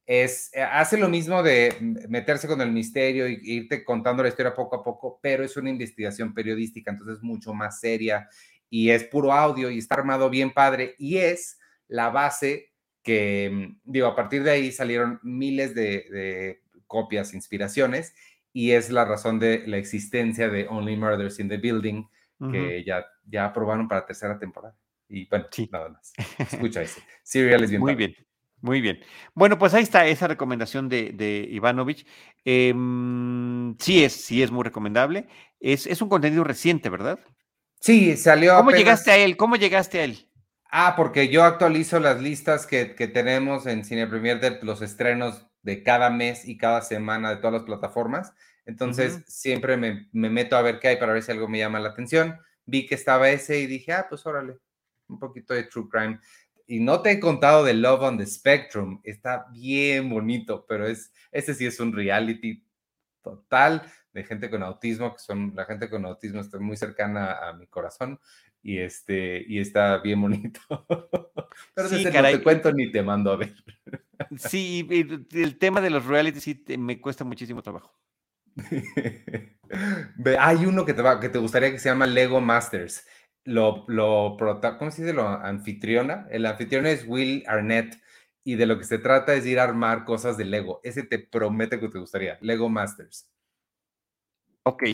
es, eh, hace lo mismo de meterse con el misterio y irte contando la historia poco a poco, pero es una investigación periodística, entonces mucho más seria y es puro audio y está armado bien padre y es la base que, digo, a partir de ahí salieron miles de, de copias, inspiraciones y es la razón de la existencia de Only Murders in the Building, que ya, ya aprobaron para tercera temporada. Y bueno, sí. nada más. [LAUGHS] Escucha ese. Serial es bien. Muy bien. Muy bien. Bueno, pues ahí está esa recomendación de, de Ivanovich. Em, sí, es, sí es muy recomendable. Es, es un contenido reciente, ¿verdad? Sí, salió. ¿Cómo llegaste a él? ¿Cómo llegaste a él? Ah, porque yo actualizo las listas que, que tenemos en Cine Premier de los estrenos de cada mes y cada semana de todas las plataformas. Entonces, siempre me, meto a ver qué hay para ver si algo me llama la atención. Vi que estaba ese y dije, ah, pues órale, un poquito de True Crime. Y no te he contado de Love on the Spectrum. Está bien bonito, pero es, ese sí es un reality total de gente con autismo, que son la gente con autismo está muy cercana a mi corazón y este y está bien bonito. [LAUGHS] Pero sí, no te cuento ni te mando a ver. Sí, el tema de los reality sí me cuesta muchísimo trabajo. [LAUGHS] Hay uno que te, va, que te gustaría que se llama Lego Masters. Lo, lo, ¿Cómo se dice? Lo anfitriona. El anfitrión es Will Arnett y de lo que se trata es ir a armar cosas de Lego. Ese te promete que te gustaría. Lego Masters. Ok.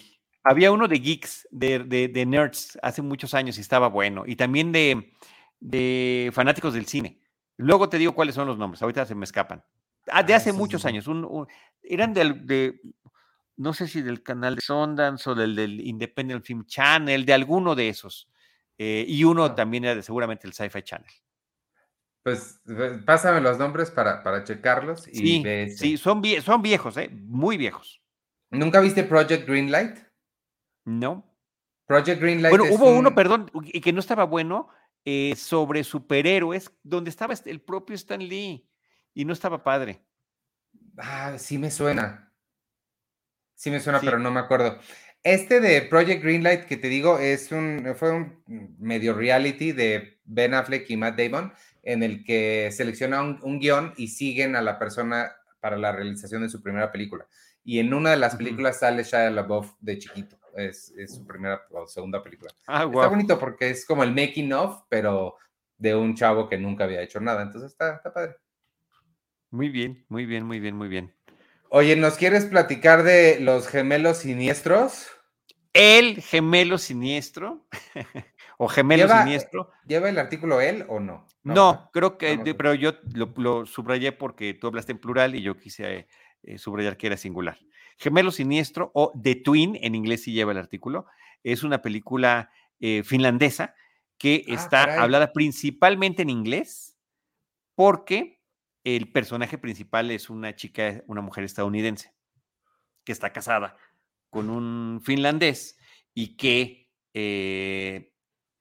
Había uno de geeks, de, de, nerds, hace muchos años y estaba bueno. Y también de, de fanáticos del cine. Luego te digo cuáles son los nombres, ahorita se me escapan. Ah, de ah, hace muchos años, eran de, no sé si del canal de Sundance o del, del Independent Film Channel, de alguno de esos. Eh, y uno ah. también era de seguramente el Sci-Fi Channel. Pues pásame los nombres para, para checarlos. Y sí, sí son, son viejos, ¿eh? muy viejos. ¿Nunca viste Project Greenlight? No. Project Greenlight. Bueno, hubo uno, perdón, y que no estaba bueno, eh, sobre superhéroes, donde estaba este, el propio Stan Lee y no estaba padre. Ah, sí me suena. Sí me suena, pero no me acuerdo. Este de Project Greenlight que te digo es un, fue un medio reality de Ben Affleck y Matt Damon en el que selecciona un, guion y siguen a la persona para la realización de su primera película. Y en una de las películas sale Shia LaBeouf de chiquito. Es, su primera o segunda película. Ah, está bonito porque es como el making of, pero de un chavo que nunca había hecho nada. Entonces está, está padre. Muy bien, muy bien, muy bien, muy bien. Oye, ¿nos quieres platicar de los gemelos siniestros? El gemelo siniestro. [LAUGHS] o gemelo siniestro. ¿Lleva el artículo él o no? No, creo que, pero yo lo, subrayé porque tú hablaste en plural y yo quise eh, subrayar que era singular. Gemelo siniestro o The Twin, en inglés sí lleva el artículo, es una película eh, finlandesa que ah, está hablada principalmente en inglés porque el personaje principal es una chica, una mujer estadounidense que está casada con un finlandés y que eh,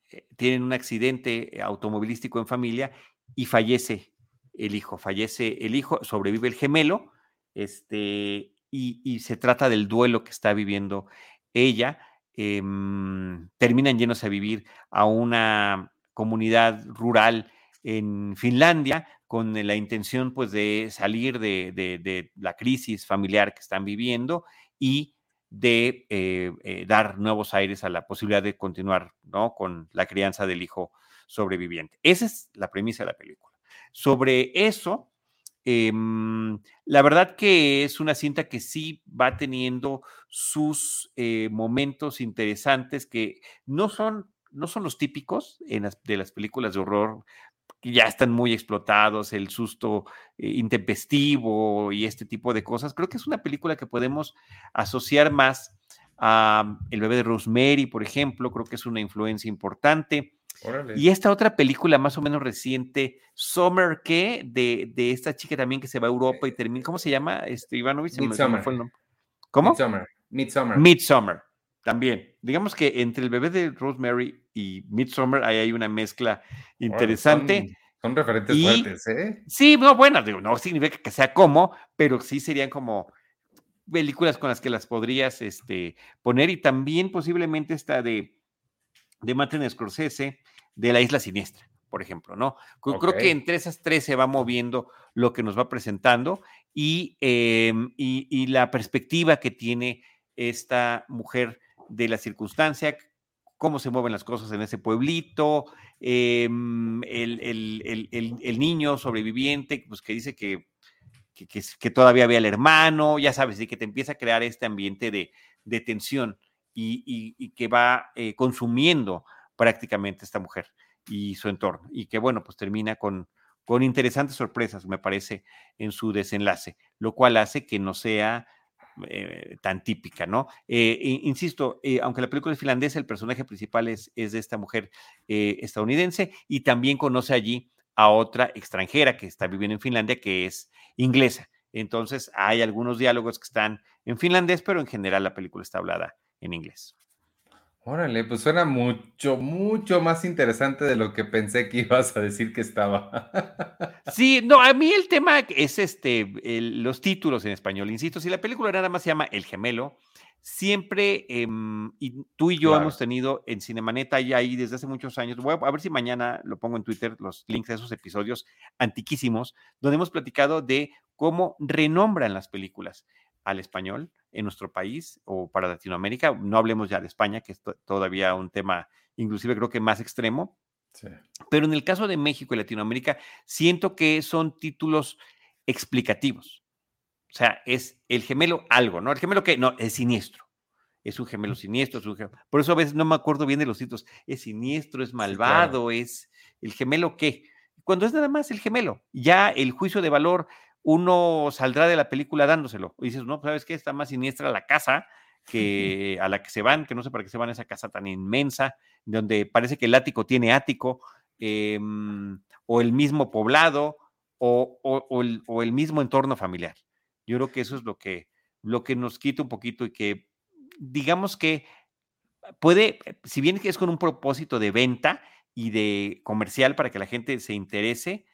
eh, tienen un accidente automovilístico en familia y fallece el hijo, fallece el hijo, sobrevive el gemelo, este, y, se trata del duelo que está viviendo ella. Em, terminan llenos a vivir a una comunidad rural en Finlandia, con la intención pues de salir de, la crisis familiar que están viviendo y de eh, eh, dar nuevos aires a la posibilidad de continuar ¿no? con la crianza del hijo sobreviviente. Esa es la premisa de la película. Sobre eso, em, la verdad que es una cinta que sí va teniendo sus eh, momentos interesantes que no son, no son los típicos de las películas de horror ya están muy explotados, el susto eh, intempestivo y este tipo de cosas. Creo que es una película que podemos asociar más a El bebé de Rosemary, por ejemplo, creo que es una influencia importante. Y esta otra película más o menos reciente, Summer, ¿qué? De, de, esta chica también que se va a Europa y termina, ¿cómo se llama? Este, Ivanovich, Midsummer. ¿Cómo? Midsummer. Midsummer. Midsummer, también. Digamos que entre el bebé de Rosemary y Midsummer ahí hay una mezcla interesante. son, referentes fuertes, ¿eh? Sí, no, bueno, no significa que sea como, pero sí serían como películas con las que las podrías este, poner y también posiblemente esta de, de Martin Scorsese, de La Isla Siniestra, por ejemplo, ¿no? Creo que entre esas tres se va moviendo lo que nos va presentando y, em, y, y la perspectiva que tiene esta mujer de la circunstancia, cómo se mueven las cosas en ese pueblito, em, el, niño sobreviviente, pues que dice que, que, todavía había el hermano, ya sabes, y que te empieza a crear este ambiente de, tensión y, que va eh, consumiendo prácticamente esta mujer y su entorno, y que bueno, pues termina con, con interesantes sorpresas, me parece, en su desenlace, lo cual hace que no sea eh, tan típica, ¿no? Eh, insisto, eh, aunque la película es finlandesa, el personaje principal es, es de esta mujer estadounidense y también conoce allí a otra extranjera que está viviendo en Finlandia, que es inglesa. Entonces, hay algunos diálogos que están en finlandés, pero en general la película está hablada en inglés. Órale, pues suena mucho, mucho más interesante de lo que pensé que [LAUGHS] ibas a decir que estaba. Sí, no, a mí el tema es este, los títulos en español. Insisto, si la película nada más se llama El Gemelo, siempre, em, y tú y yo hemos tenido en Cinemaneta y ahí desde hace muchos años, voy a, a, ver si mañana lo pongo en Twitter, los links a esos episodios antiquísimos, donde hemos platicado de cómo renombran las películas al español en nuestro país o para Latinoamérica. No hablemos ya de España, que es todavía un tema inclusive creo que más extremo. Pero en el caso de México y Latinoamérica, siento que son títulos explicativos. O sea, es el gemelo algo, ¿no? El gemelo que no, es siniestro. Es un gemelo siniestro, es un gemelo. Por eso a veces no me acuerdo bien de los títulos. Es siniestro, es malvado, es el gemelo qué. Cuando es nada más el gemelo, ya el juicio de valor uno saldrá de la película dándoselo. Y dices, no, ¿sabes qué? Está más siniestra la casa [LAUGHS] que a la que se van, que no sé para qué se van a esa casa tan inmensa, donde parece que el ático tiene ático, em, o el mismo poblado, o, el, mismo entorno familiar. Yo creo que eso es lo que, lo que nos quita un poquito y que, digamos que puede, si bien es con un propósito de venta y de comercial para que la gente se interese,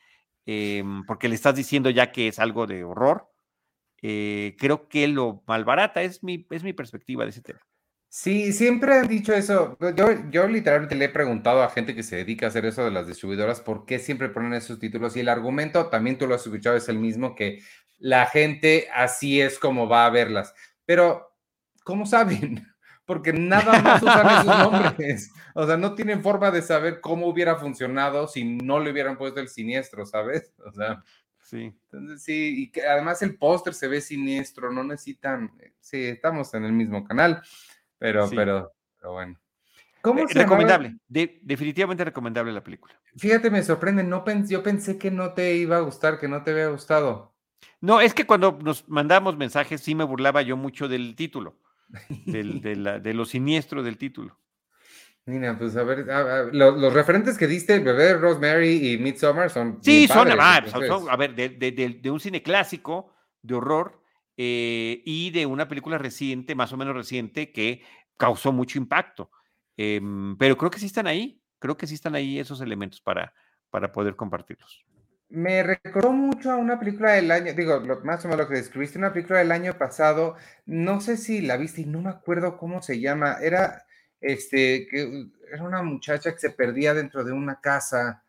Em, porque le estás diciendo ya que es algo de horror. Eh, creo que lo malbarata, es mi, es mi perspectiva de ese tema. Sí, siempre han dicho eso. Yo, yo literalmente le he preguntado a gente que se dedica a hacer eso de las distribuidoras por qué siempre ponen esos títulos y el argumento, también tú lo has escuchado, es el mismo que la gente así es como va a verlas. Pero, ¿cómo saben? Porque nada más usan esos [LAUGHS] nombres. O sea, no tienen forma de saber cómo hubiera funcionado si no le hubieran puesto el siniestro, ¿sabes? O sea, sí. Entonces, sí, y que además el póster se ve siniestro, no necesitan, sí, estamos en el mismo canal. Pero, pero, pero bueno. ¿Cómo eh, recomendable, definitivamente recomendable la película. Fíjate, me sorprende, no yo pensé que no te iba a gustar, que no te había gustado. No, es que cuando nos mandamos mensajes sí me burlaba yo mucho del título, del, de, lo siniestro del título. Mira, pues a ver, los, referentes que diste, Bebé, Rosemary y Midsommar son. Sí, son, a ver, de, un cine clásico de horror eh, y de una película reciente, más o menos reciente, que causó mucho impacto. Em, pero creo que sí están ahí, creo que sí están ahí esos elementos para, para poder compartirlos. Me recordó mucho a una película del año, digo, más o menos lo que describiste, una película del año pasado, no sé si la viste y no me acuerdo cómo se llama, era, este, que era una muchacha que se perdía dentro de una casa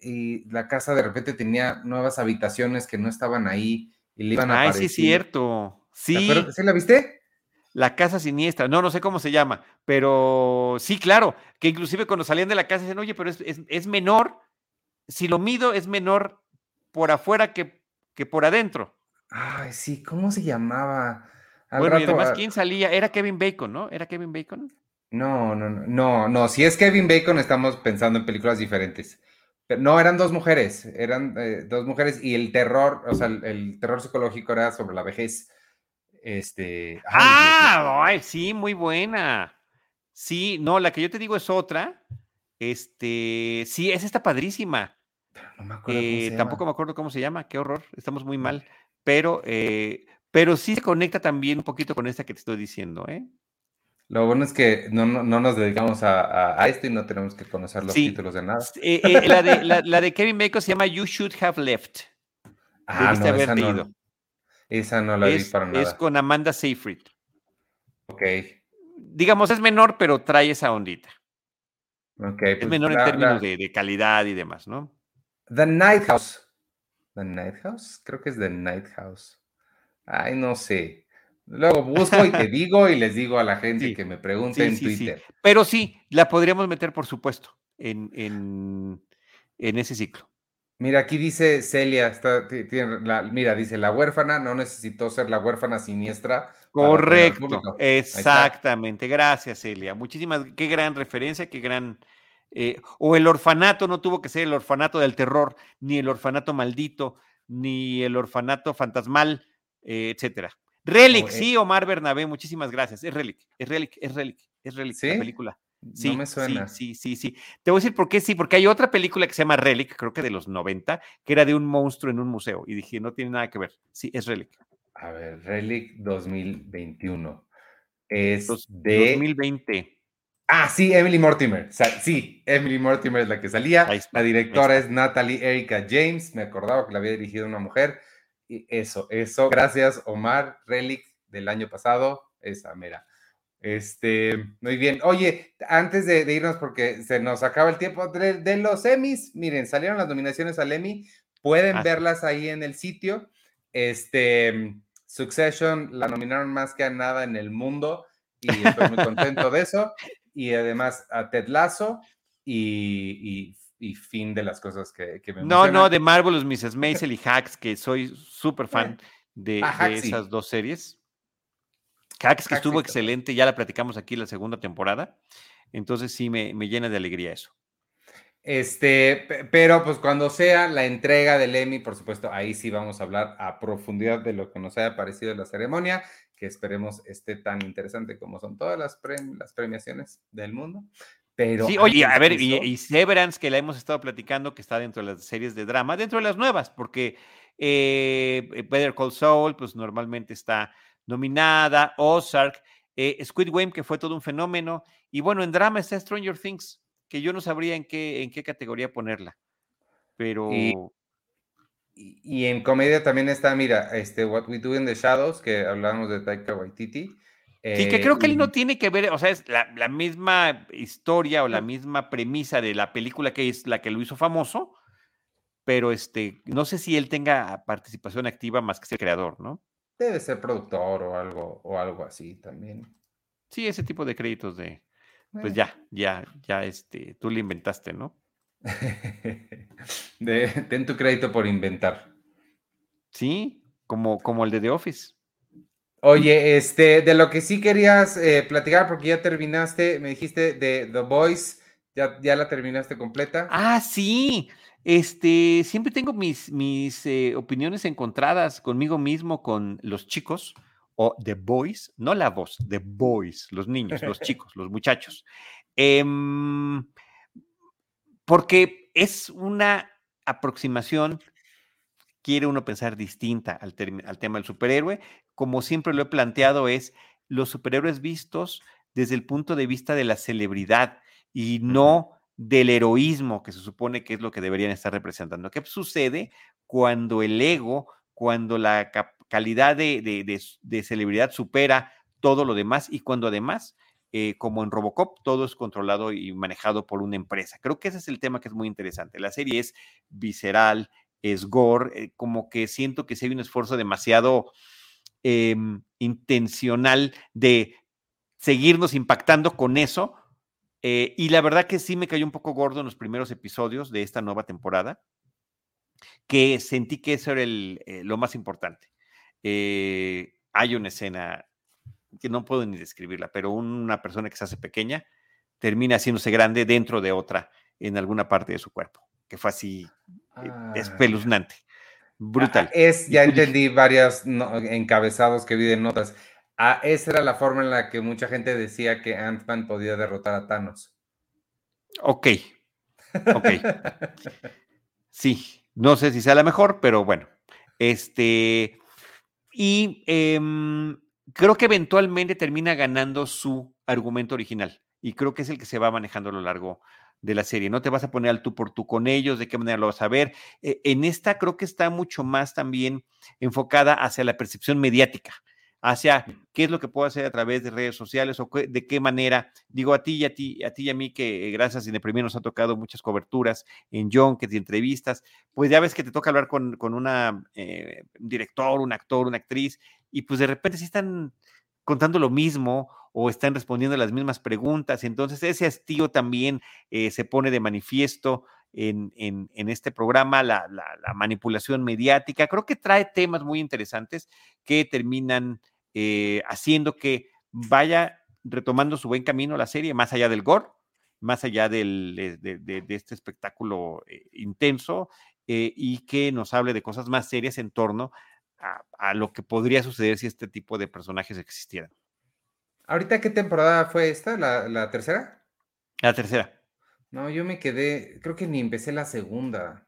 y la casa de repente tenía nuevas habitaciones que no estaban ahí y le iban a Ay, sí, es cierto. Sí. ¿Sí la viste? La casa siniestra, no, no sé cómo se llama, pero sí, claro, que inclusive cuando salían de la casa dicen, oye, pero es, menor, si lo mido es menor por afuera que, que por adentro. Ay, sí, ¿cómo se llamaba? bueno, y además, ¿quién salía? Era Kevin Bacon, ¿no? ¿Era Kevin Bacon? No, no, no, no, no, si es Kevin Bacon estamos pensando en películas diferentes. No, eran dos mujeres, eran eh, dos mujeres y el terror, o sea, el, terror psicológico era sobre la vejez. Este. ah, sí, muy buena. Sí, no, la que yo te digo es otra. Este, sí, es esta padrísima. No me acuerdo eh, tampoco me acuerdo cómo se llama, qué horror, estamos muy mal. Pero, eh, pero sí se conecta también un poquito con esta que te estoy diciendo, ¿eh? Lo bueno es que no, nos dedicamos a, esto y no tenemos que conocer los títulos de nada. Eh, eh, la, de, Kevin Bacon se llama You Should Have Left. Ah, no, esa no, esa no la vi para nada. Es con Amanda Seyfried. Ok. Digamos, es menor, pero trae esa ondita. Ok. es pues menor en términos de, de, calidad y demás, ¿no? The Night House. ¿The Night House? Creo que es The Night House. Ay, no sé. Luego busco y te [LAUGHS] digo y les digo a la gente que me pregunte en Twitter. Pero sí, la podríamos meter, por supuesto, en, en, en ese ciclo. Mira, aquí dice Celia, está, mira, dice, la huérfana no necesitó ser la huérfana siniestra. Correcto, exactamente. Gracias, Celia. Muchísimas, qué gran referencia, qué gran... Eh, o el orfanato no tuvo que ser el orfanato del terror, ni el orfanato maldito, ni el orfanato fantasmal, eh, etcétera. Relic, eh sí, Omar Bernabé, muchísimas gracias. Es Relic, es Relic, es Relic, es Relic, la película. Sí, no me suena. Sí, sí, sí, Te voy a decir por qué sí, porque hay otra película que se llama Relic, creo que de los 90, que era de un monstruo en un museo. Y dije, no tiene nada que ver. Sí, es Relic. A ver, Relic 2021. Es de. 2020. Ah, sí, Emily Mortimer. Sí, Emily Mortimer es la que salía. la directora es Natalie Erika James. Me acordaba que la había dirigido una mujer eso, eso, gracias Omar, Relic del año pasado, esa mera. Este, muy bien. Oye, antes de, irnos, porque se nos acaba el tiempo de, los Emmys, miren, salieron las nominaciones al Emmy, pueden ah, verlas ahí en el sitio. Este, Succession la nominaron más que a nada en el mundo y estoy muy contento de eso. [LAUGHS] Y además a Ted Lasso y, y y fin de las cosas que, que me No, no, de Marvelous Mrs. Maisel y Hacks, que soy súper fan de, ah, esas dos series. Hacks, que estuvo excelente, ya la platicamos aquí la segunda temporada. Entonces sí me, me, llena de alegría eso. Este, pero pues cuando sea la entrega del Emmy, por supuesto, ahí sí vamos a hablar a profundidad de lo que nos haya parecido la ceremonia, que esperemos esté tan interesante como son todas las, las premiaciones del mundo sí, oye, a ver, y, Severance, que la hemos estado platicando, que está dentro de las series de drama, dentro de las nuevas, porque eh, Better Call Saul, pues normalmente está nominada, Ozark, eh, Squid Game, que fue todo un fenómeno, y bueno, en drama está Stranger Things, que yo no sabría en qué, en qué categoría ponerla, pero... Y, en comedia también está, mira, este What We Do in the Shadows, que hablábamos de Taika Waititi, Sí, que creo que él no eh, tiene que ver, o sea, es la, la, misma historia o la misma premisa de la película que es la que lo hizo famoso, pero este, no sé si él tenga participación activa más que ser creador, ¿no? Debe ser productor o algo, o algo así también. Sí, ese tipo de créditos de, pues ya, ya, ya, este, tú le inventaste, ¿no? [LAUGHS] de, ten tu crédito por inventar. Sí, como, como el de The Office. Oye, este, de lo que sí querías eh, platicar, porque ya terminaste, me dijiste de The Voice, ya, ya la terminaste completa. Ah, sí. Este, siempre tengo mis, mis eh, opiniones encontradas conmigo mismo, con los chicos, o The Boys, no la voz, The Boys, los niños, los [LAUGHS] chicos, los muchachos. Em, porque es una aproximación, quiere uno pensar distinta al, al tema del superhéroe, como siempre lo he planteado, es los superhéroes vistos desde el punto de vista de la celebridad y no del heroísmo que se supone que es lo que deberían estar representando. ¿Qué sucede cuando el ego, cuando la calidad de, celebridad supera todo lo demás y cuando además, eh, como en Robocop, todo es controlado y manejado por una empresa? Creo que ese es el tema que es muy interesante. La serie es visceral, es gore, eh, como que siento que si hay un esfuerzo demasiado Em, intencional de seguirnos impactando con eso. Eh, y la verdad que sí me cayó un poco gordo en los primeros episodios de esta nueva temporada, que sentí que eso era lo más importante. Hay una escena que no puedo ni describirla, pero una persona que se hace pequeña termina haciéndose grande dentro de otra en alguna parte de su cuerpo, que fue así ah. espeluznante. Brutal. Es, ya entendí varios encabezados que vi en notas. Ah, esa era la forma en la que mucha gente decía que Ant-Man podía derrotar a Thanos. Ok. Ok. sí, no sé si sea la mejor, pero bueno. Este. Y em, creo que eventualmente termina ganando su argumento original. Y creo que es el que se va manejando a lo largo de la serie. No te vas a poner al tú por tú con ellos, de qué manera lo vas a ver. Eh, en esta creo que está mucho más también enfocada hacia la percepción mediática, hacia qué es lo que puedo hacer a través de redes sociales o de qué manera. Digo a ti y a ti, a ti y a mí que eh, gracias y de primero nos ha tocado muchas coberturas en John, que de entrevistas, pues ya ves que te toca hablar con, con una eh, un director, un actor, una actriz, y pues de repente sí están contando lo mismo o están respondiendo las mismas preguntas. Entonces, ese hastío también eh, se pone de manifiesto en, este programa, la, manipulación mediática. Creo que trae temas muy interesantes que terminan eh, haciendo que vaya retomando su buen camino la serie, más allá del gore, más allá del, de, este espectáculo eh, intenso y que nos hable de cosas más serias en torno a lo que podría suceder si este tipo de personajes existieran. ¿Ahorita qué temporada fue esta? ¿La, tercera? La tercera. No, yo me quedé, creo que ni empecé la segunda.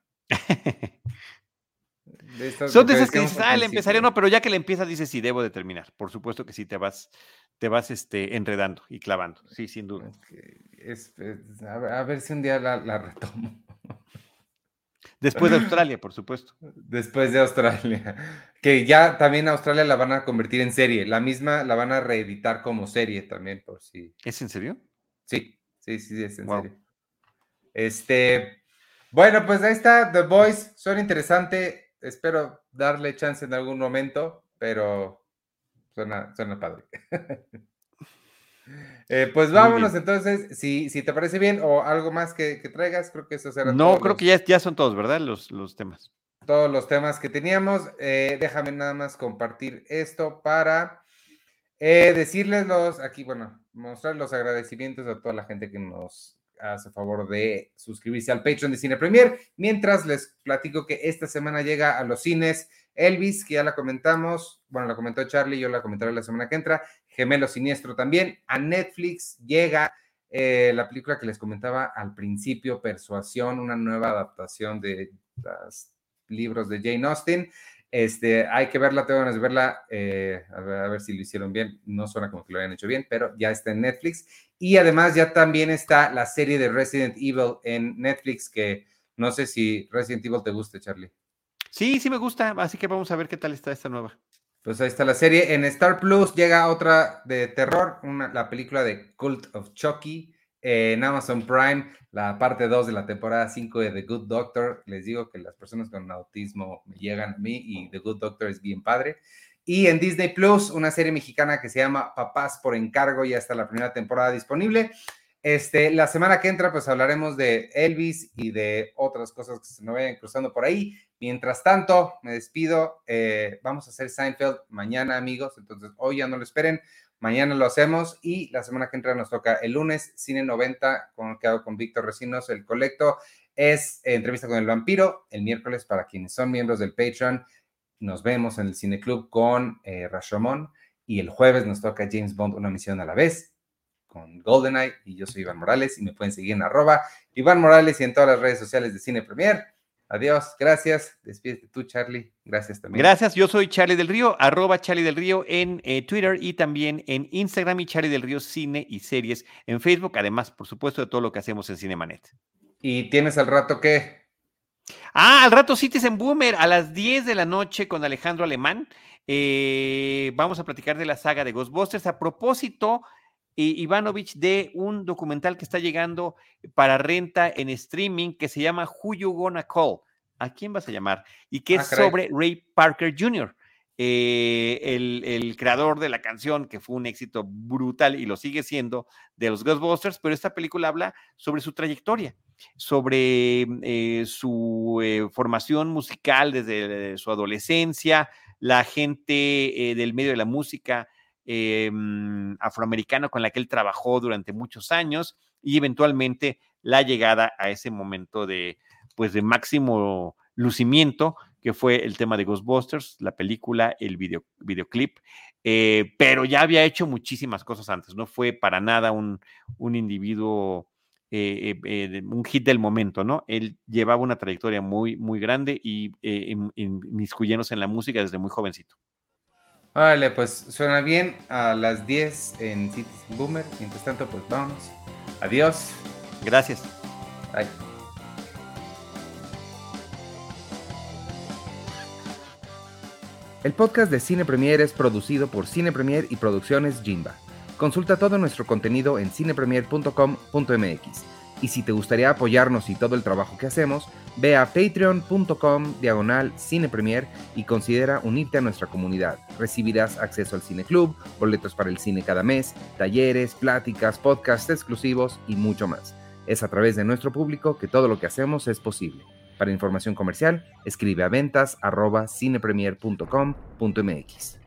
Son de esas que dices, ah, le empezaré, no, pero ya que le empiezas dices, sí, debo de terminar. Por supuesto que sí, te vas, te vas este, enredando y clavando, sí, sin duda. a, ver, si un día la retomo. [LAUGHS] Después de Australia, por supuesto. Después de Australia. [LAUGHS] Que ya también Australia la van a convertir en serie. La misma la van a reeditar como serie también, por si. ¿Es en serio? Sí, sí, sí, es en serio. Este. Bueno, pues ahí está. The Boys. Son interesante. Espero darle chance en algún momento, pero suena, suena padre. [LAUGHS] Eh, pues vámonos entonces, si, si te parece bien o algo más que, traigas, creo que eso será. No, creo que ya, ya son todos, ¿verdad? Los, los temas. Todos los temas que teníamos. Eh, déjame nada más compartir esto para eh, decirles los, aquí, bueno, mostrar los agradecimientos a toda la gente que nos hace favor de suscribirse al Patreon de Cine Premier, mientras les platico que esta semana llega a los cines Elvis, que ya la comentamos, bueno, la comentó Charlie, yo la comentaré la semana que entra, Gemelo Siniestro también, a Netflix llega eh, la película que les comentaba al principio, Persuasión, una nueva adaptación de los libros de Jane Austen. Este, hay que verla, tengo ganas de verla, eh, a, ver, a, ver, si lo hicieron bien, no suena como que lo hayan hecho bien, pero ya está en Netflix. Y además ya también está la serie de Resident Evil en Netflix, que no sé si Resident Evil te guste, Charlie. Sí, sí me gusta, así que vamos a ver qué tal está esta nueva. Pues ahí está la serie. En Star Plus llega otra de terror, la película de Cult of Chucky. en Amazon Prime, la parte 2 de la temporada 5 de The Good Doctor. Les digo que las personas con autismo llegan a mí y The Good Doctor es bien padre. Y en Disney Plus, una serie mexicana que se llama Papás por encargo, ya está la primera temporada disponible. Este, la semana que entra, pues hablaremos de Elvis y de otras cosas que se nos vayan cruzando por ahí. Mientras tanto, me despido. Eh, vamos a hacer Seinfeld mañana, amigos. Entonces, hoy ya no lo esperen. Mañana lo hacemos y la semana que entra nos toca el lunes, Cine 90, con que hago con Víctor Recinos, el colecto. Es entrevista con el vampiro. El miércoles, para quienes son miembros del Patreon, nos vemos en el Cine Club con eh, Rashomon. Y el jueves nos toca James Bond, una misión a la vez con GoldenEye y yo soy Iván Morales y me pueden seguir en arroba Iván Morales y en todas las redes sociales de Cine Premier. Adiós, gracias. Despídete tú, Charlie. Gracias también. Gracias, yo soy Charlie del Río, arroba Charlie del Río en eh, Twitter y también en Instagram y Charlie del Río Cine y Series en Facebook, además, por supuesto, de todo lo que hacemos en Cinemanet. ¿Y tienes al rato qué? Ah, al rato en Boomer a las 10 de la noche con Alejandro Alemán. Eh, vamos a platicar de la saga de Ghostbusters. A propósito, Ivanovich de un documental que está llegando para renta en streaming que se llama Who You Gonna Call. ¿A quién vas a llamar? Y que ah, es sobre Ray Parker Jr., eh, el, creador de la canción, que fue un éxito brutal y lo sigue siendo, de los Ghostbusters, pero esta película habla sobre su trayectoria, sobre eh, su eh, formación musical desde su adolescencia, la gente del medio de la música Em, afroamericano con la que él trabajó durante muchos años y eventualmente la llegada a ese momento de, pues, de máximo lucimiento, que fue el tema de Ghostbusters, la película, el video, videoclip, eh, pero ya había hecho muchísimas cosas antes, no fue para nada un, un individuo, eh, eh, un hit del momento, ¿no? Él llevaba una trayectoria muy, muy grande y inmiscuyéndose en la música desde muy jovencito. Vale, pues suena bien a las 10 en Cities Boomer. Mientras tanto, pues vamos. Adiós. Gracias. Bye. El podcast de Cine Premier es producido por Cine Premier y Producciones Jimba. Consulta todo nuestro contenido en cinepremier.com.mx. Y si te gustaría apoyarnos y todo el trabajo que hacemos, ve a patreon.com diagonal cinepremier y considera unirte a nuestra comunidad. Recibirás acceso al Cine Club, boletos para el cine cada mes, talleres, pláticas, podcasts exclusivos y mucho más. Es a través de nuestro público que todo lo que hacemos es posible. Para información comercial, escribe a ventas cinepremier.com.mx.